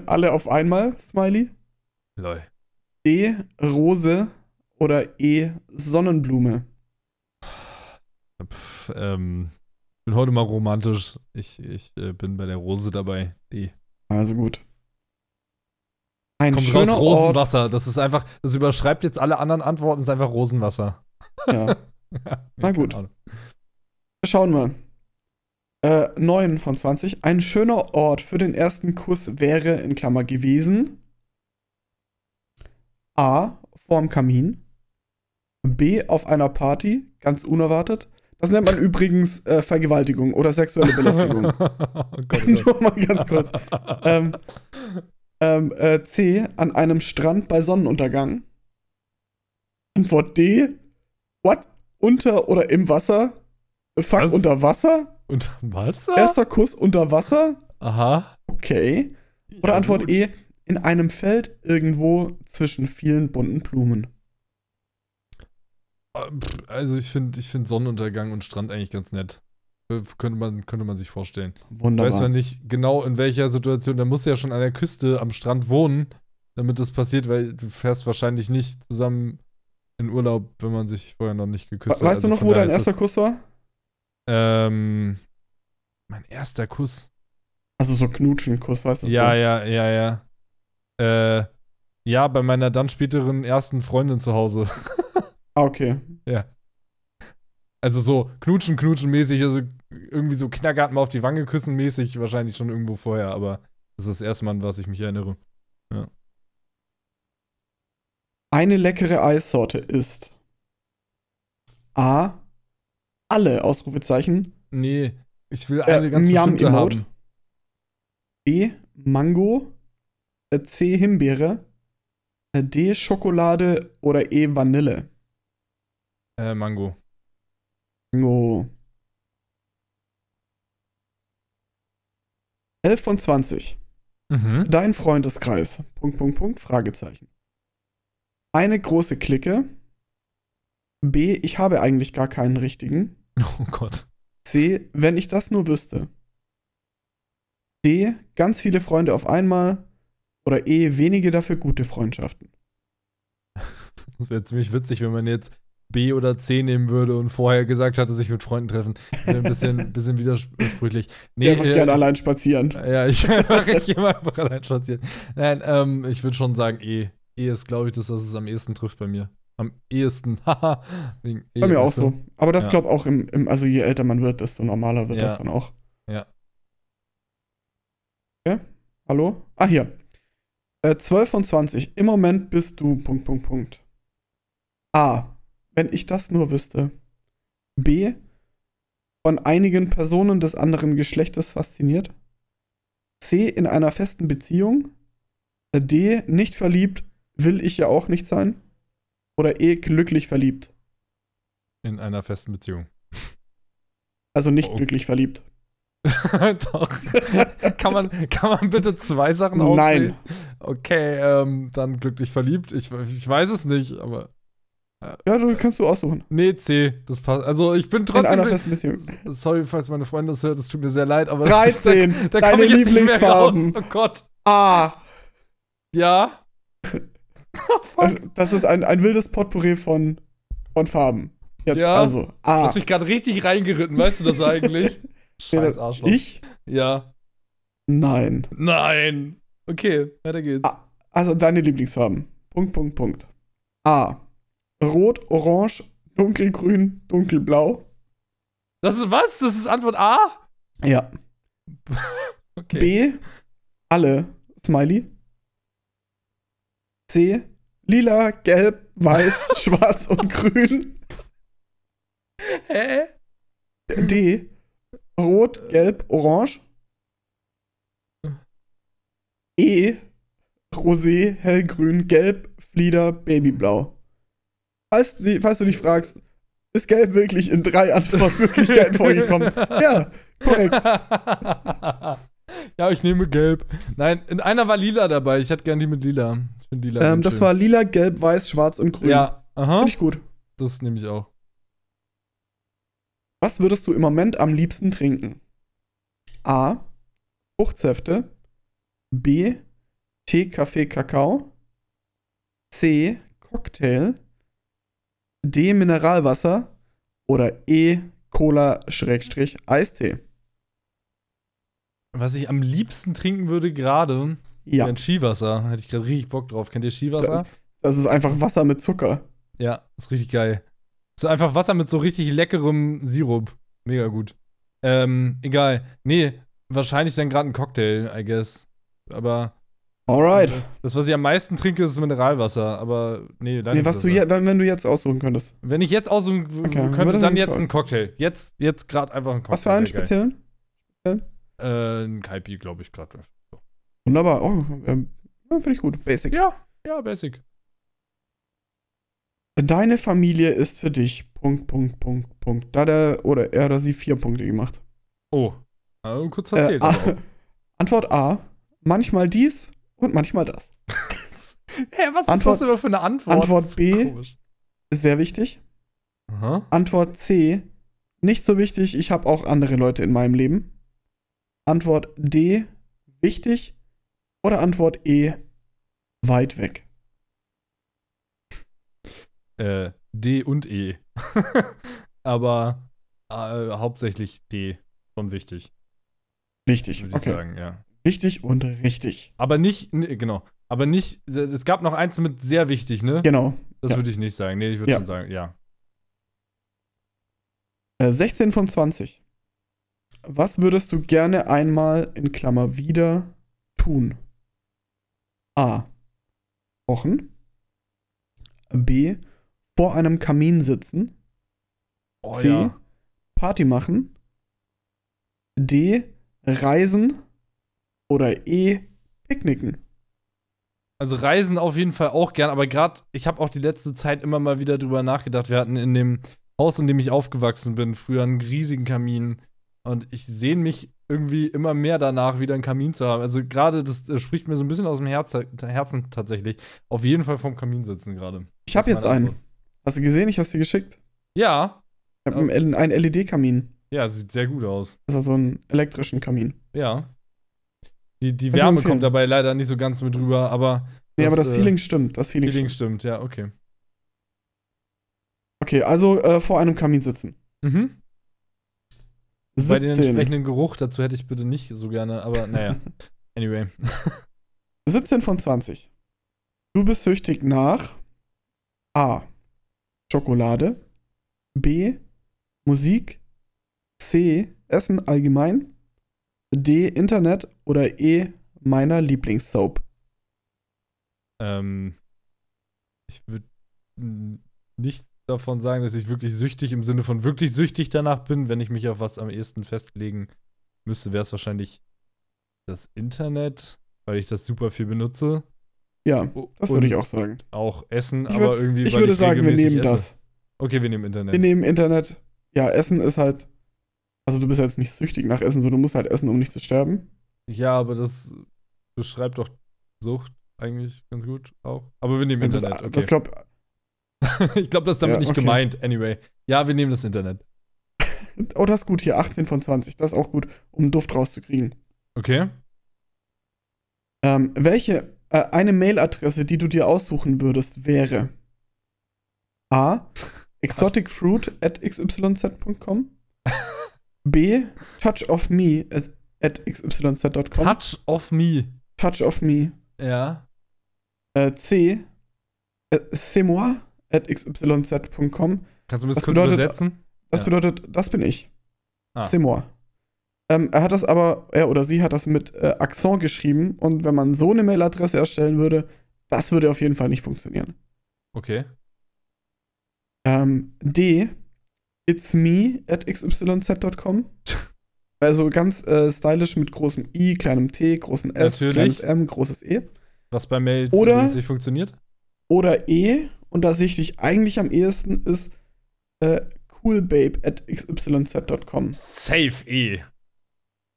Alle auf einmal, Smiley. Lol. D. Rose. Oder E. Sonnenblume. Pff, ähm, bin heute mal romantisch. Ich, ich äh, bin bei der Rose dabei. Die. Also gut. Ein Kommt raus schöner Ort. Rosenwasser. Das ist einfach, das überschreibt jetzt alle anderen Antworten, ist einfach Rosenwasser. Ja. Na gut. Ahnung. Schauen wir. Äh, 9 von 20. Ein schöner Ort für den ersten Kuss wäre in Klammer gewesen. A. Vorm Kamin. B. Auf einer Party. Ganz unerwartet. Das nennt man übrigens äh, Vergewaltigung oder sexuelle Belästigung. oh Gott, oh Gott. Nur mal ganz kurz. Ähm, ähm, äh, C. An einem Strand bei Sonnenuntergang. Antwort D. What? Unter oder im Wasser? Fuck, Was? unter Wasser? Und Wasser? Erster Kuss unter Wasser? Aha. Okay. Oder Ja, Antwort gut. E. In einem Feld irgendwo zwischen vielen bunten Blumen. Pff, Also ich finde ich find Sonnenuntergang und Strand eigentlich ganz nett. Äh, Könnte man, könnte man sich vorstellen. Wunderbar. weiß zwar nicht genau in welcher Situation, da musst du ja schon an der Küste am Strand wohnen, damit das passiert, weil du fährst wahrscheinlich nicht zusammen in Urlaub, wenn man sich vorher noch nicht geküsst We- hat. weißt du Also noch, von wo dein erster Kuss war? Ähm, mein erster Kuss. Also so Knutschen-Kuss, weißt du? Ja, ja, ja, ja. Äh, ja, bei meiner dann späteren ersten Freundin zu Hause. Ah, okay. Also so knutschen, knutschen mäßig, also irgendwie so Kindergarten mal auf die Wange küssen mäßig, wahrscheinlich schon irgendwo vorher, aber das ist das erste Mal, an was ich mich erinnere. Eine leckere Eissorte ist A. Alle Ausrufezeichen. Nee, ich will Äh, eine ganz Miam bestimmte Emote. haben. B. Mango. äh, C. Himbeere. äh, D. Schokolade oder E. Vanille. Äh, Mango. Mango. 11 von 20. Mhm. Dein Freundeskreis. Punkt, Punkt, Punkt, Fragezeichen. Eine große Clique. B. Ich habe eigentlich gar keinen richtigen. Oh Gott. C. Wenn ich das nur wüsste. D. Ganz viele Freunde auf einmal. Oder E. Wenige dafür gute Freundschaften. Das wäre ziemlich witzig, wenn man jetzt B oder C nehmen würde und vorher gesagt hatte, sich mit Freunden treffen. Das wäre ein bisschen, bisschen widersprüchlich. Nee, macht äh, gerne ich- allein spazieren. Ja, ich, ich gehe mal einfach allein spazieren. Nein, ähm, ich würde schon sagen E. E ist, glaube ich, das, was es am ehesten trifft bei mir. Am ehesten. Haha. Bei mir auch so. Aber das Ja. glaube auch im, im, also je älter man wird, desto normaler wird Ja. das dann auch. Ja. Okay. Hallo? Ah, hier. Äh, 12 von 20. Im Moment bist du. Punkt, Punkt, Punkt. A. Wenn ich das nur wüsste. B. Von einigen Personen des anderen Geschlechtes fasziniert. C. In einer festen Beziehung. D. Nicht verliebt. Will ich ja auch nicht sein. Oder E. Glücklich verliebt. In einer festen Beziehung. Also nicht Oh. glücklich verliebt. Doch. kann, man, kann man bitte zwei Sachen Nein. auswählen? Okay, ähm, dann glücklich verliebt. Ich, ich weiß es nicht, aber. Ja, du kannst du aussuchen. Nee, C. Das passt. Also, ich bin In trotzdem. einer festen Beziehung. Sorry, falls meine Freundin das hört, es tut mir sehr leid, aber. 13. da, da deine komm ich jetzt nicht mehr Lieblingsfarben. raus. Oh Gott. A. Ja. Oh. Also, Das ist ein, ein wildes Potpourri von, von Farben. Jetzt Ja. also. Du A. hast mich gerade richtig reingeritten, weißt du das eigentlich? Scheiß Arschloch. Ich? Ja. Nein. Nein. Okay, weiter geht's. Ah. Also deine Lieblingsfarben. Punkt, Punkt, Punkt. A. Rot, Orange, dunkelgrün, dunkelblau. Das ist was? Das ist Antwort A? Ja. Okay. B. Alle. Smiley. C. Lila, gelb, weiß, schwarz und grün. Hä? D. Rot, gelb, orange. E. Rosé, hellgrün, gelb, Flieder, babyblau. Falls, falls du dich fragst, ist gelb wirklich in drei Antwortmöglichkeiten vorgekommen? Ja, korrekt. ja, ich nehme gelb. Nein, in einer war lila dabei. Ich hätte gern die mit lila. Finde lila. Ähm, das schön. war lila, gelb, weiß, schwarz und grün. Ja, aha. Finde ich gut. Das nehme ich auch. Was würdest du im Moment am liebsten trinken? A. Fruchtsäfte. B. Tee, Kaffee, Kakao. C. Cocktail. D. Mineralwasser. Oder E. Cola, Schrägstrich, Eistee. Was ich am liebsten trinken würde gerade, Ja, wäre ein Skiwasser. Hätte ich gerade richtig Bock drauf. Kennt ihr Skiwasser? das ist einfach Wasser mit Zucker. Ja, ist richtig geil. Ist einfach Wasser mit so richtig leckerem Sirup. Mega gut. Ähm, egal. Nee, wahrscheinlich dann gerade ein Cocktail, I guess. Aber Alright. das, was ich am meisten trinke, ist Mineralwasser. Aber nee, leider Nee, was du das. je, wenn, du jetzt aussuchen könntest. Wenn ich jetzt aussuchen Okay, könnte, dann dann jetzt ein Cocktail. Jetzt, jetzt gerade einfach ein Cocktail. Was für einen speziellen? Äh, ein Kaipi, glaube ich, gerade. Wunderbar. Oh, ähm, finde ich gut. Basic. Ja, ja, basic. Deine Familie ist für dich. Punkt, Punkt, Punkt, Punkt. Da der oder er oder sie vier Punkte gemacht. Oh. Also, kurz Äh, erzählt. A, auch. Antwort A. Manchmal dies und manchmal das. Hä, was Antwort- ist das immer für eine Antwort? Antwort B. komisch. Ist sehr wichtig. Aha. Antwort C. Nicht so wichtig, ich habe auch andere Leute in meinem Leben. Antwort D. Wichtig. Oder Antwort E. Weit weg. Äh, D und E. Aber äh, hauptsächlich D. Schon wichtig, Wichtig. würde ich Okay. sagen, ja. Wichtig und richtig. Aber nicht, genau. Aber nicht, es gab noch eins mit sehr wichtig, ne? Genau. Das ja. würde ich nicht sagen. Nee, ich würde Ja. schon sagen, ja. Äh, 16 von 20. Was würdest du gerne einmal in Klammer wieder tun? A. Kochen. B. Vor einem Kamin sitzen. Oh C. ja. Party machen. D. Reisen. Oder E. Picknicken. Also Reisen auf jeden Fall auch gern, aber gerade, ich habe auch die letzte Zeit immer mal wieder drüber nachgedacht. Wir hatten in dem Haus, in dem ich aufgewachsen bin, früher einen riesigen Kamin. Und ich sehne mich irgendwie immer mehr danach, wieder einen Kamin zu haben. Also gerade, das spricht mir so ein bisschen aus dem Herz, Herzen tatsächlich. Auf jeden Fall vom Kamin sitzen gerade. Ich Das habe jetzt einen. Antwort. Hast du gesehen? Ich habe dir geschickt. Ja, Ich habe einen, einen LED-Kamin. ja, sieht sehr gut aus. Also so einen elektrischen Kamin. Ja. Die, die Kann Wärme kommt dabei leider nicht so ganz mit rüber, aber Nee, aber das äh, Feeling stimmt. Das Feeling, Feeling stimmt. stimmt, ja, okay. Okay, also äh, vor einem Kamin sitzen. Mhm. Bei den 17. entsprechenden Geruch dazu hätte ich bitte nicht so gerne, aber naja. Anyway. 17 von 20. Du bist süchtig nach A. Schokolade. B. Musik. C. Essen allgemein. D. Internet. Oder E. Meiner Lieblingssoap. Ähm, ich würde nicht davon sagen, dass ich wirklich süchtig im Sinne von wirklich süchtig danach bin. Wenn ich mich auf was am ehesten festlegen müsste, wäre es wahrscheinlich das Internet, weil ich das super viel benutze. Ja, das würde ich auch sagen. Auch Essen, Ich aber würd- irgendwie. Ich würde sagen, wir nehmen esse. das. Okay, wir nehmen Internet. Wir nehmen Internet. Ja, Essen ist halt. Also, du bist jetzt nicht süchtig nach Essen, so du musst halt essen, um nicht zu sterben. Ja, aber das beschreibt doch Sucht eigentlich ganz gut auch. Aber wir nehmen das, Internet. Okay. das glaub, ich glaube, das ist damit Ja, nicht okay. gemeint. Anyway. Ja, wir nehmen das Internet. oh, das ist gut hier. 18 von 20. Das ist auch gut, um Duft rauszukriegen. Okay. Ähm, welche, äh, eine Mailadresse, die du dir aussuchen würdest, wäre A. exoticfruit at xyz.com B. touch of me at, at xyz.com Touch of me. touch of me Ja. äh, C. Äh, c'est moi at xyz.com Kannst du mir das kurz bedeutet- übersetzen? Das Ja. bedeutet, das bin ich. Ah. Seymour. Ähm, er hat das aber, er oder sie hat das mit äh, Accent geschrieben und wenn man so eine Mailadresse erstellen würde, das würde auf jeden Fall nicht funktionieren. Okay. Ähm, D, it's me at xyz.com. Also ganz äh, stylisch mit großem I, kleinem T, großem S, Natürlich. kleines M, großes E. Was bei Mails Oder- funktioniert? Oder E, und da sehe ich dich eigentlich am ehesten, ist äh, coolbabe at xyz.com. Safe E.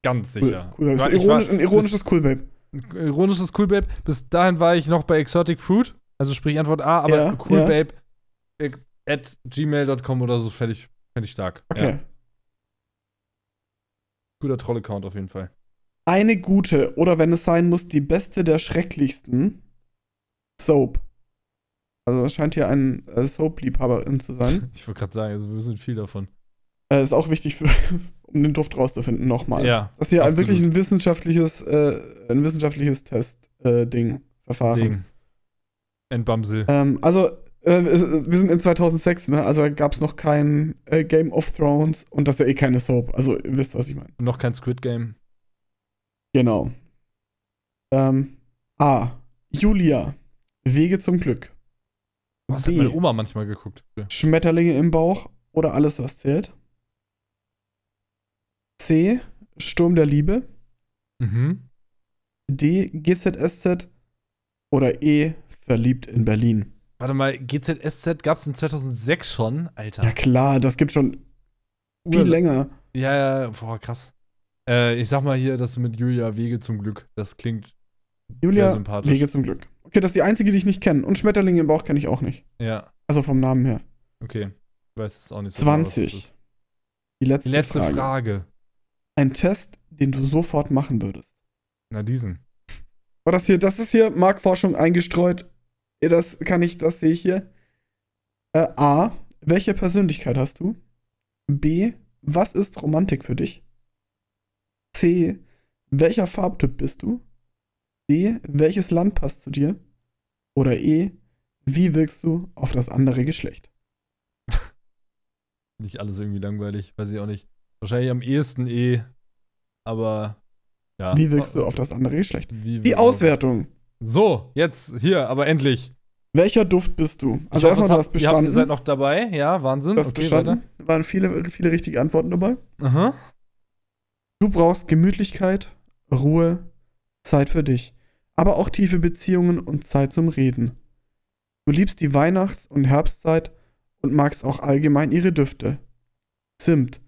Ganz Cool, sicher. cool, Weil ist ich war- ironisch, ein ironisches Coolbabe. ironisches Cool Babe. Bis dahin war ich noch bei Exotic Fruit. Also sprich Antwort A, aber Ja, Cool ja. Babe at gmail.com oder so fände ich, fänd ich stark. Okay. Ja. Guter Troll-Account auf jeden Fall. Eine gute, oder wenn es sein muss, die beste der schrecklichsten Soap. Also es scheint hier ein äh, Soap-Liebhaberin zu sein. Ich wollte gerade sagen, also wir sind viel davon. äh, ist auch wichtig, für, um den Duft rauszufinden, nochmal. Ja. Das ist hier ein, wirklich ein wissenschaftliches, äh, ein wissenschaftliches Test-Ding, Verfahren. Ding. Entbamsel. Ähm, also, äh, wir sind in 2006, ne? Also gab es noch kein äh, Game of Thrones und das ist ja eh keine Soap. Also, ihr wisst, was ich meine. Und noch kein Squid Game. Genau. Ähm, A. Julia. Wege zum Glück. Was hat B. meine Oma manchmal geguckt? Schmetterlinge im Bauch oder alles, was zählt. C. Sturm der Liebe. Mhm. D. GZSZ. Oder E. Verliebt in Berlin. Warte mal, GZSZ gab es in 2006 schon? Alter. Ja, klar, das gibt schon viel Urla- länger. Ja, ja, boah, krass. Äh, ich sag mal hier, das mit Julia Wege zum Glück. Das klingt, Julia, Sehr sympathisch. Wege zum Glück. Okay, das ist die einzige, die ich nicht kenne. Und Schmetterlinge im Bauch kenne ich auch nicht. ja, Also vom Namen her. okay. Ich weiß es auch nicht so genau, was das 20. ist. Die letzte, Die letzte Frage. Frage. Ein Test, den du sofort machen würdest. Na, diesen. War das hier, das ist hier Marktforschung eingestreut. Das kann ich, das sehe ich hier. Äh, A. Welche Persönlichkeit hast du? B. Was ist Romantik für dich? C. Welcher Farbtyp bist du? D. Welches Land passt zu dir? Oder E. Wie wirkst du auf das andere Geschlecht? Nicht alles irgendwie langweilig, weiß ich auch nicht. Wahrscheinlich am ehesten eh, aber ja. Wie wirkst du auf das andere Geschlecht? Wie, Die Auswertung. So, jetzt hier, aber endlich. Welcher Duft bist du? Also erstmal, du hast habt, ihr bestanden. seid noch dabei, ja, Wahnsinn. Du hast okay, bestanden. Waren viele, viele richtige Antworten dabei. weiter. Aha. Du brauchst Gemütlichkeit, Ruhe, Zeit für dich, aber auch tiefe Beziehungen und Zeit zum Reden. Du liebst die Weihnachts- und Herbstzeit und magst auch allgemein ihre Düfte. Zimt,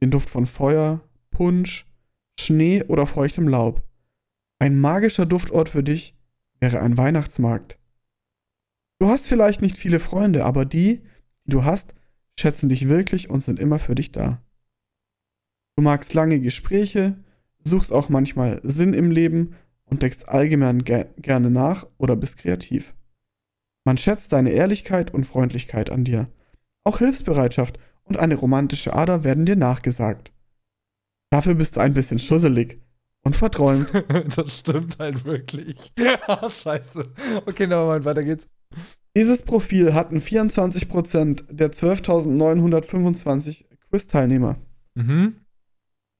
den Duft von Feuer, Punsch, Schnee oder feuchtem Laub. Ein magischer Duftort für dich wäre ein Weihnachtsmarkt. Du hast vielleicht nicht viele Freunde, aber die, die du hast, schätzen dich wirklich und sind immer für dich da. Du magst lange Gespräche, suchst auch manchmal Sinn im Leben und denkst allgemein ger gerne nach oder bist kreativ. Man schätzt deine Ehrlichkeit und Freundlichkeit an dir. Auch Hilfsbereitschaft und eine romantische Ader werden dir nachgesagt. Dafür bist du ein bisschen schusselig und verträumt. das stimmt halt wirklich. Scheiße. Okay, nochmal, weiter geht's. Dieses Profil hatten 24% der 12.925 Quiz-Teilnehmer. Mhm.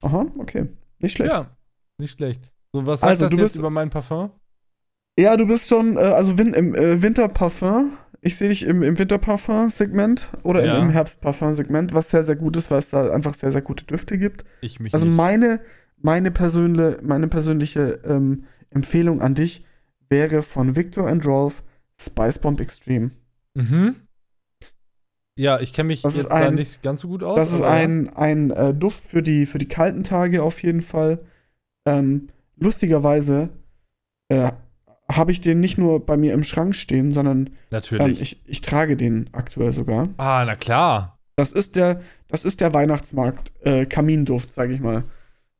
Aha, okay. Nicht schlecht. Ja, nicht schlecht. So, was sagt Also, das du jetzt bist- über mein Parfum? Ja, du bist schon, äh, also win im äh, Winterparfum. Ich sehe dich im, im Winterparfum-Segment oder Ja. im, im Herbstparfum-Segment, was sehr, sehr gut ist, weil es da einfach sehr, sehr gute Düfte gibt. Ich mich Also nicht. meine, meine, persönle, meine persönliche ähm, Empfehlung an dich wäre von Victor and Rolf Spice Bomb Extreme. Mhm. Ja, ich kenne mich Das jetzt da ein- nicht ganz so gut aus. Das ist ein, ein äh, Duft für die, für die kalten Tage auf jeden Fall. Ähm, lustigerweise äh, habe ich den nicht nur bei mir im Schrank stehen, sondern ähm, ich, ich trage den aktuell sogar. ah, na klar. Das ist der, das ist der Weihnachtsmarkt äh, Kaminduft, sage ich mal.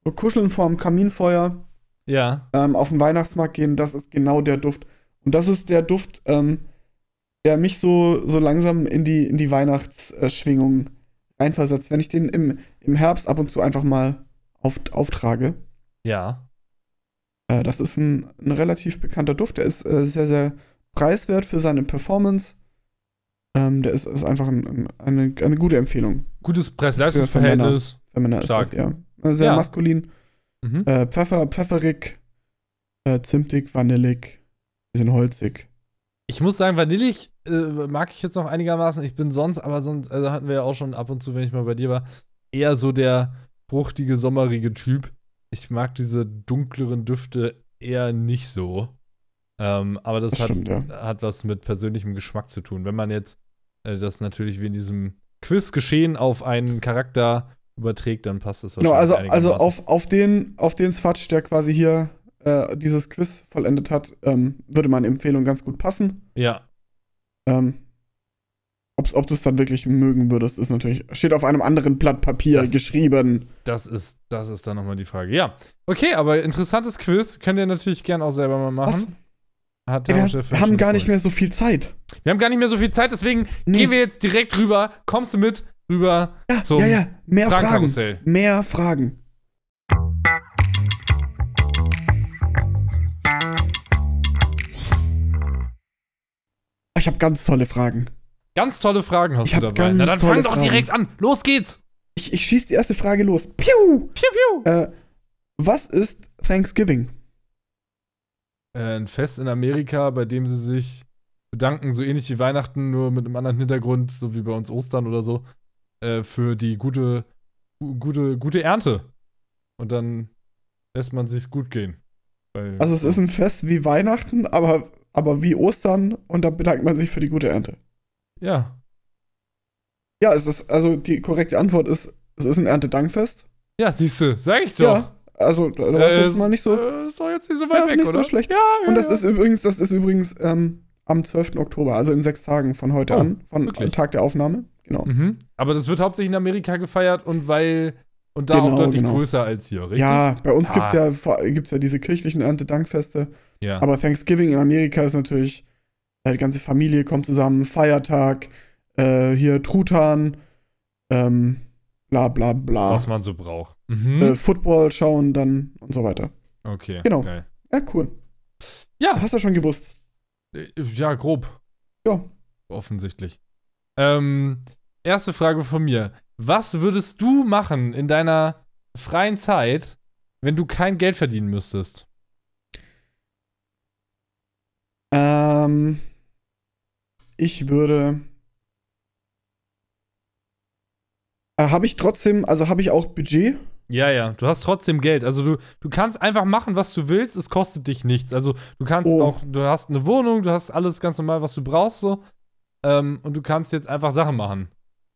So kuscheln vorm Kaminfeuer, Ja. ähm, auf den Weihnachtsmarkt gehen, das ist genau der Duft. Und das ist der Duft, ähm, der mich so, so langsam in die, in die Weihnachtsschwingung reinversetzt. Wenn ich den im, im Herbst ab und zu einfach mal auf, auftrage. Ja. Äh, das ist ein, ein relativ bekannter Duft. Der ist äh, sehr, sehr preiswert für seine Performance. Ähm, der ist, ist einfach ein, ein, eine, eine gute Empfehlung Gutes Männer. Preis-Leistungs-Verhältnis. für Stark. ist das eher. Äh, Sehr Ja. maskulin. Mhm. Äh, Pfeffer, pfefferig, äh, zimtig, vanillig, bisschen holzig. Ich muss sagen, vanillig äh, mag ich jetzt noch einigermaßen. Ich bin sonst, aber sonst, also hatten wir ja auch schon ab und zu, wenn ich mal bei dir war, eher so der fruchtige, sommerige Typ. Ich mag diese dunkleren Düfte eher nicht so. Ähm, aber das, Das hat, stimmt, ja. hat was mit persönlichem Geschmack zu tun. Wenn man jetzt äh, das natürlich wie in diesem Quiz geschehen auf einen Charakter überträgt, dann passt das Genau, wahrscheinlich also, also einigermaßen. auf, auf den, auf den Swatch, der quasi hier äh, dieses Quiz vollendet hat, ähm, würde meine Empfehlung ganz gut passen. Ja, Ähm, ob, du es dann wirklich mögen würdest, ist natürlich, steht auf einem anderen Blatt Papier Das- geschrieben. das ist, das ist dann nochmal die Frage. Ja, okay, aber interessantes Quiz. Könnt ihr natürlich gern auch selber mal Was? machen. Hat Ey, wir, Thermochef wir haben gar nicht mehr so viel Zeit. Wir haben gar nicht mehr so viel Zeit, deswegen Nee. gehen wir jetzt direkt rüber. Kommst du mit rüber Ja, zum ja, ja, mehr Fragen. Fragenkarussell? Mehr Fragen. Ich habe ganz tolle Fragen. Ganz tolle Fragen hast Ich du dabei. Na dann fang doch Fragen. direkt an. Los geht's. Ich, ich schieße die erste Frage los. Piu! Piu, piu. Äh, was ist Thanksgiving? Äh, ein Fest in Amerika, bei dem sie sich bedanken, so ähnlich wie Weihnachten, nur mit einem anderen Hintergrund, so wie bei uns Ostern oder so, äh, für die gute, gu- gute, gute Ernte. Und dann lässt man sich's gut gehen. Also es ist ein Fest wie Weihnachten, aber, aber wie Ostern und da bedankt man sich für die gute Ernte. Ja. Ja, es ist, also die korrekte Antwort ist, es ist ein Erntedankfest. Ja, siehst du, sag ich doch. Ja, also da, du Äh, jetzt mal nicht so. Äh, doch jetzt nicht so weit Ja, weg, nicht so oder? schlecht. Ja, ja. Und das ja. ist übrigens, das ist übrigens ähm, am 12. Oktober, also in sechs Tagen von heute Oh, an, von wirklich? Tag der Aufnahme. Genau. Mhm. Aber das wird hauptsächlich in Amerika gefeiert und weil und da auch Genau, deutlich genau. größer als hier, richtig? Ja, bei uns Ah. gibt's ja, vor- gibt's ja diese kirchlichen Erntedankfeste. Ja. Aber Thanksgiving in Amerika ist natürlich, die ganze Familie kommt zusammen, Feiertag, äh, hier Truthahn, ähm, bla bla bla. was man so braucht. Mhm. Äh, Football schauen dann und so weiter. okay. genau. Geil. Ja, cool. Ja, Hast du schon gewusst? äh, ja, grob. Ja. Offensichtlich. Ähm, erste Frage von mir. Was würdest du machen in deiner freien Zeit, wenn du kein Geld verdienen müsstest? Ähm, ich würde. Äh, habe ich trotzdem, also habe ich auch Budget? Ja, ja, du hast trotzdem Geld. Also du, du kannst einfach machen, was du willst, es kostet dich nichts. Also du kannst Oh. auch, du hast eine Wohnung, du hast alles ganz normal, was du brauchst, so. Ähm, und du kannst jetzt einfach Sachen machen.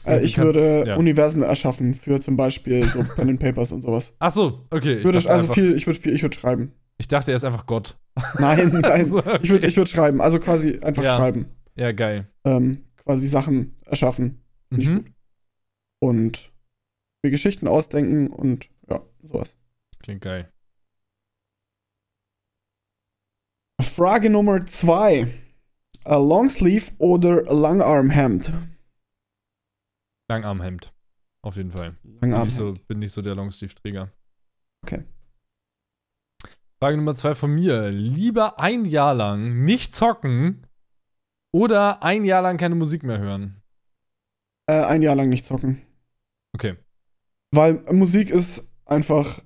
Äh, ich kannst- würde ja. Universen erschaffen für zum Beispiel so Pen and Papers und sowas. Ach so, okay. Ich würde also einfach, viel, ich würde viel, ich würde schreiben. ich dachte, er ist einfach Gott. Nein, nein. Also, Ich würde okay. ich würd schreiben, also quasi einfach Ja. schreiben. Ja, geil. Ähm, quasi Sachen erschaffen. Ich Mhm. Und mir Geschichten ausdenken und ja, sowas. Klingt geil. Frage Nummer zwei. A Longsleeve oder Langarmhemd? Langarmhemd. Auf jeden Fall. Langarmhemd. nicht so, bin nicht so der Longsleeve-Träger. Okay. Frage Nummer zwei von mir. Lieber ein Jahr lang nicht zocken oder ein Jahr lang keine Musik mehr hören? Äh, ein Jahr lang nicht zocken. Okay. Weil Musik ist einfach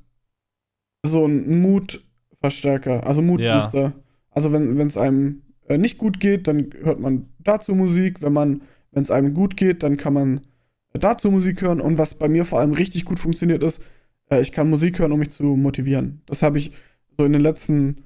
so ein Mutverstärker, also Mutbooster. Also wenn es einem äh, nicht gut geht, dann hört man dazu Musik. Wenn man, wenn es einem gut geht, dann kann man dazu Musik hören. Und was bei mir vor allem richtig gut funktioniert ist, äh, ich kann Musik hören, um mich zu motivieren. Das habe ich so in den letzten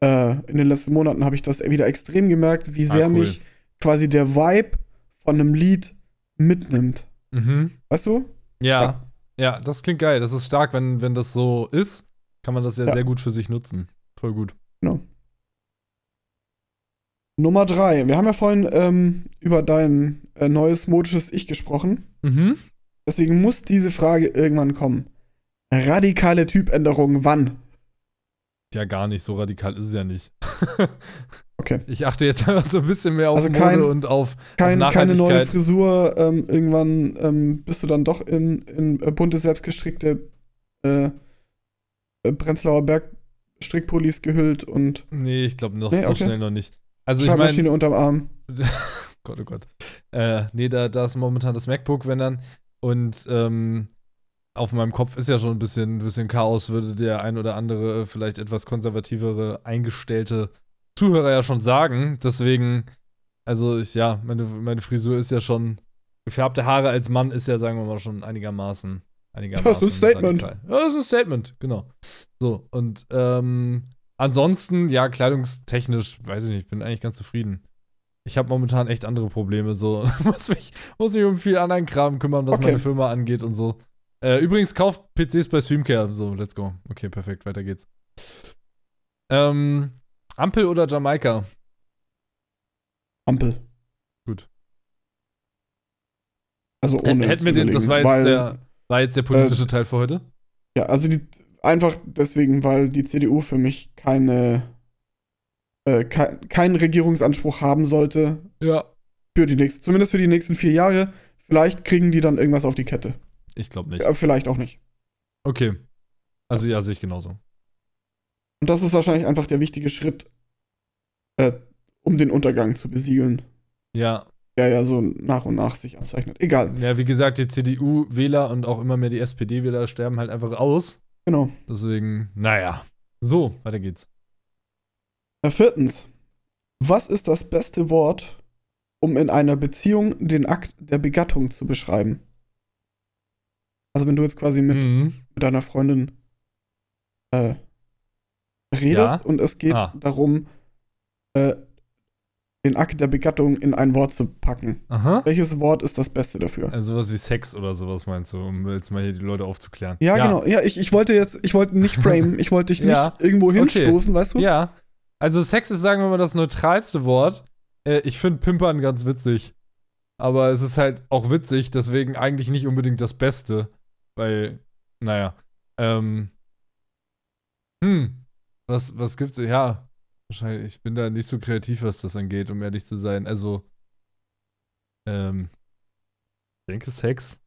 äh, in den letzten Monaten habe ich das wieder extrem gemerkt, wie Ah, sehr cool. mich quasi der Vibe von einem Lied mitnimmt. Mhm. Weißt du? Ja. Ja. ja. das klingt geil. Das ist stark, wenn, wenn das so ist, kann man das ja, Ja. sehr gut für sich nutzen. Voll gut. Nummer drei. Wir haben ja vorhin ähm, über dein äh, neues modisches Ich gesprochen. Mhm. Deswegen muss diese Frage irgendwann kommen. Radikale Typänderung wann? Ja, gar nicht. So radikal ist es ja nicht. Okay. Ich achte jetzt einfach so ein bisschen mehr auf Also Mode kein- und auf, Kein, auf keine neue. Frisur. Ähm, irgendwann ähm, bist du dann doch in, in äh, bunte, selbstgestrickte äh, äh, Prenzlauer Berg Strickpullis gehüllt und Nee, ich glaube noch Nee, so okay. schnell noch nicht. Also ich meine, unterm Arm. Gott, oh Gott. Äh, nee, da, da ist momentan das MacBook, wenn dann. Und ähm, auf meinem Kopf ist ja schon ein bisschen, ein bisschen Chaos, würde der ein oder andere äh, vielleicht etwas konservativere eingestellte Zuhörer ja schon sagen. Deswegen, also ich, ja, meine, meine Frisur ist ja schon, gefärbte Haare als Mann ist ja, sagen wir mal, schon einigermaßen, einigermaßen Das ist ein Statement. radikal. Ja, das ist ein Statement, genau. So, und ähm, ansonsten, ja, kleidungstechnisch, weiß ich nicht, ich bin eigentlich ganz zufrieden. Ich habe momentan echt andere Probleme, so. muss, mich, muss mich um viel anderen Kram kümmern, was Okay. meine Firma angeht und so. Äh, übrigens, kauft PCs bei Streamcare. So, let's go. Okay, perfekt, weiter geht's. Ähm, Ampel oder Jamaika? Ampel. Gut. Also ohne. hätten wir den- das war jetzt weil- der- War jetzt der politische Äh, Teil für heute? Ja, also die, einfach deswegen, weil die CDU für mich keine, äh, kei- keinen Regierungsanspruch haben sollte Ja. für die nächsten, zumindest für die nächsten vier Jahre. Vielleicht kriegen die dann irgendwas auf die Kette. Ich glaube nicht. Ja, vielleicht auch nicht. Okay. Also ja, sehe ich genauso. Und das ist wahrscheinlich einfach der wichtige Schritt, äh, um den Untergang zu besiegeln, Ja. der ja so nach und nach sich abzeichnet. Egal, Ja, wie gesagt, die CDU-Wähler und auch immer mehr die SPD-Wähler sterben halt einfach aus. genau. Deswegen, naja. So, weiter geht's. Äh, viertens. Was ist das beste Wort, um in einer Beziehung den Akt der Begattung zu beschreiben? Also wenn du jetzt quasi mit, Mhm. mit deiner Freundin äh, redest Ja. und es geht Ah. darum, äh, den Akt der Begattung in ein Wort zu packen. Aha. Welches Wort ist das Beste dafür? Also sowas wie Sex oder sowas meinst du, um jetzt mal hier die Leute aufzuklären. Ja, genau. Ja, ich, ich wollte jetzt, ich wollte nicht framen, ich wollte dich nicht Ja. irgendwo Okay. hinstoßen, weißt du? Ja. Also Sex ist, sagen wir mal, das neutralste Wort. Äh, ich finde Pimpern ganz witzig. Aber es ist halt auch witzig, deswegen eigentlich nicht unbedingt das Beste. Weil, naja. Ähm. Hm. Was, was gibt's? Ja. Wahrscheinlich, ich bin da nicht so kreativ, was das angeht, um ehrlich zu sein. Also. Ähm. Ich denke Sex.